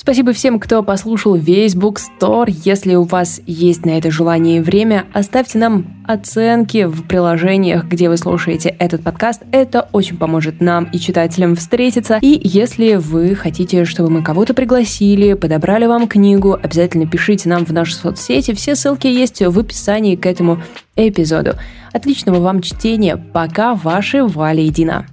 Спасибо всем, кто послушал весь Bookstore. Если у вас есть на это желание и время, оставьте нам оценки в приложениях, где вы слушаете этот подкаст. Это очень поможет нам и читателям встретиться. И если вы хотите, чтобы мы кого-то пригласили, подобрали вам книгу, обязательно пишите нам в наши соцсети. Все ссылки есть в описании к этому эпизоду. Отличного вам чтения. Пока, ваши Валя и Дина.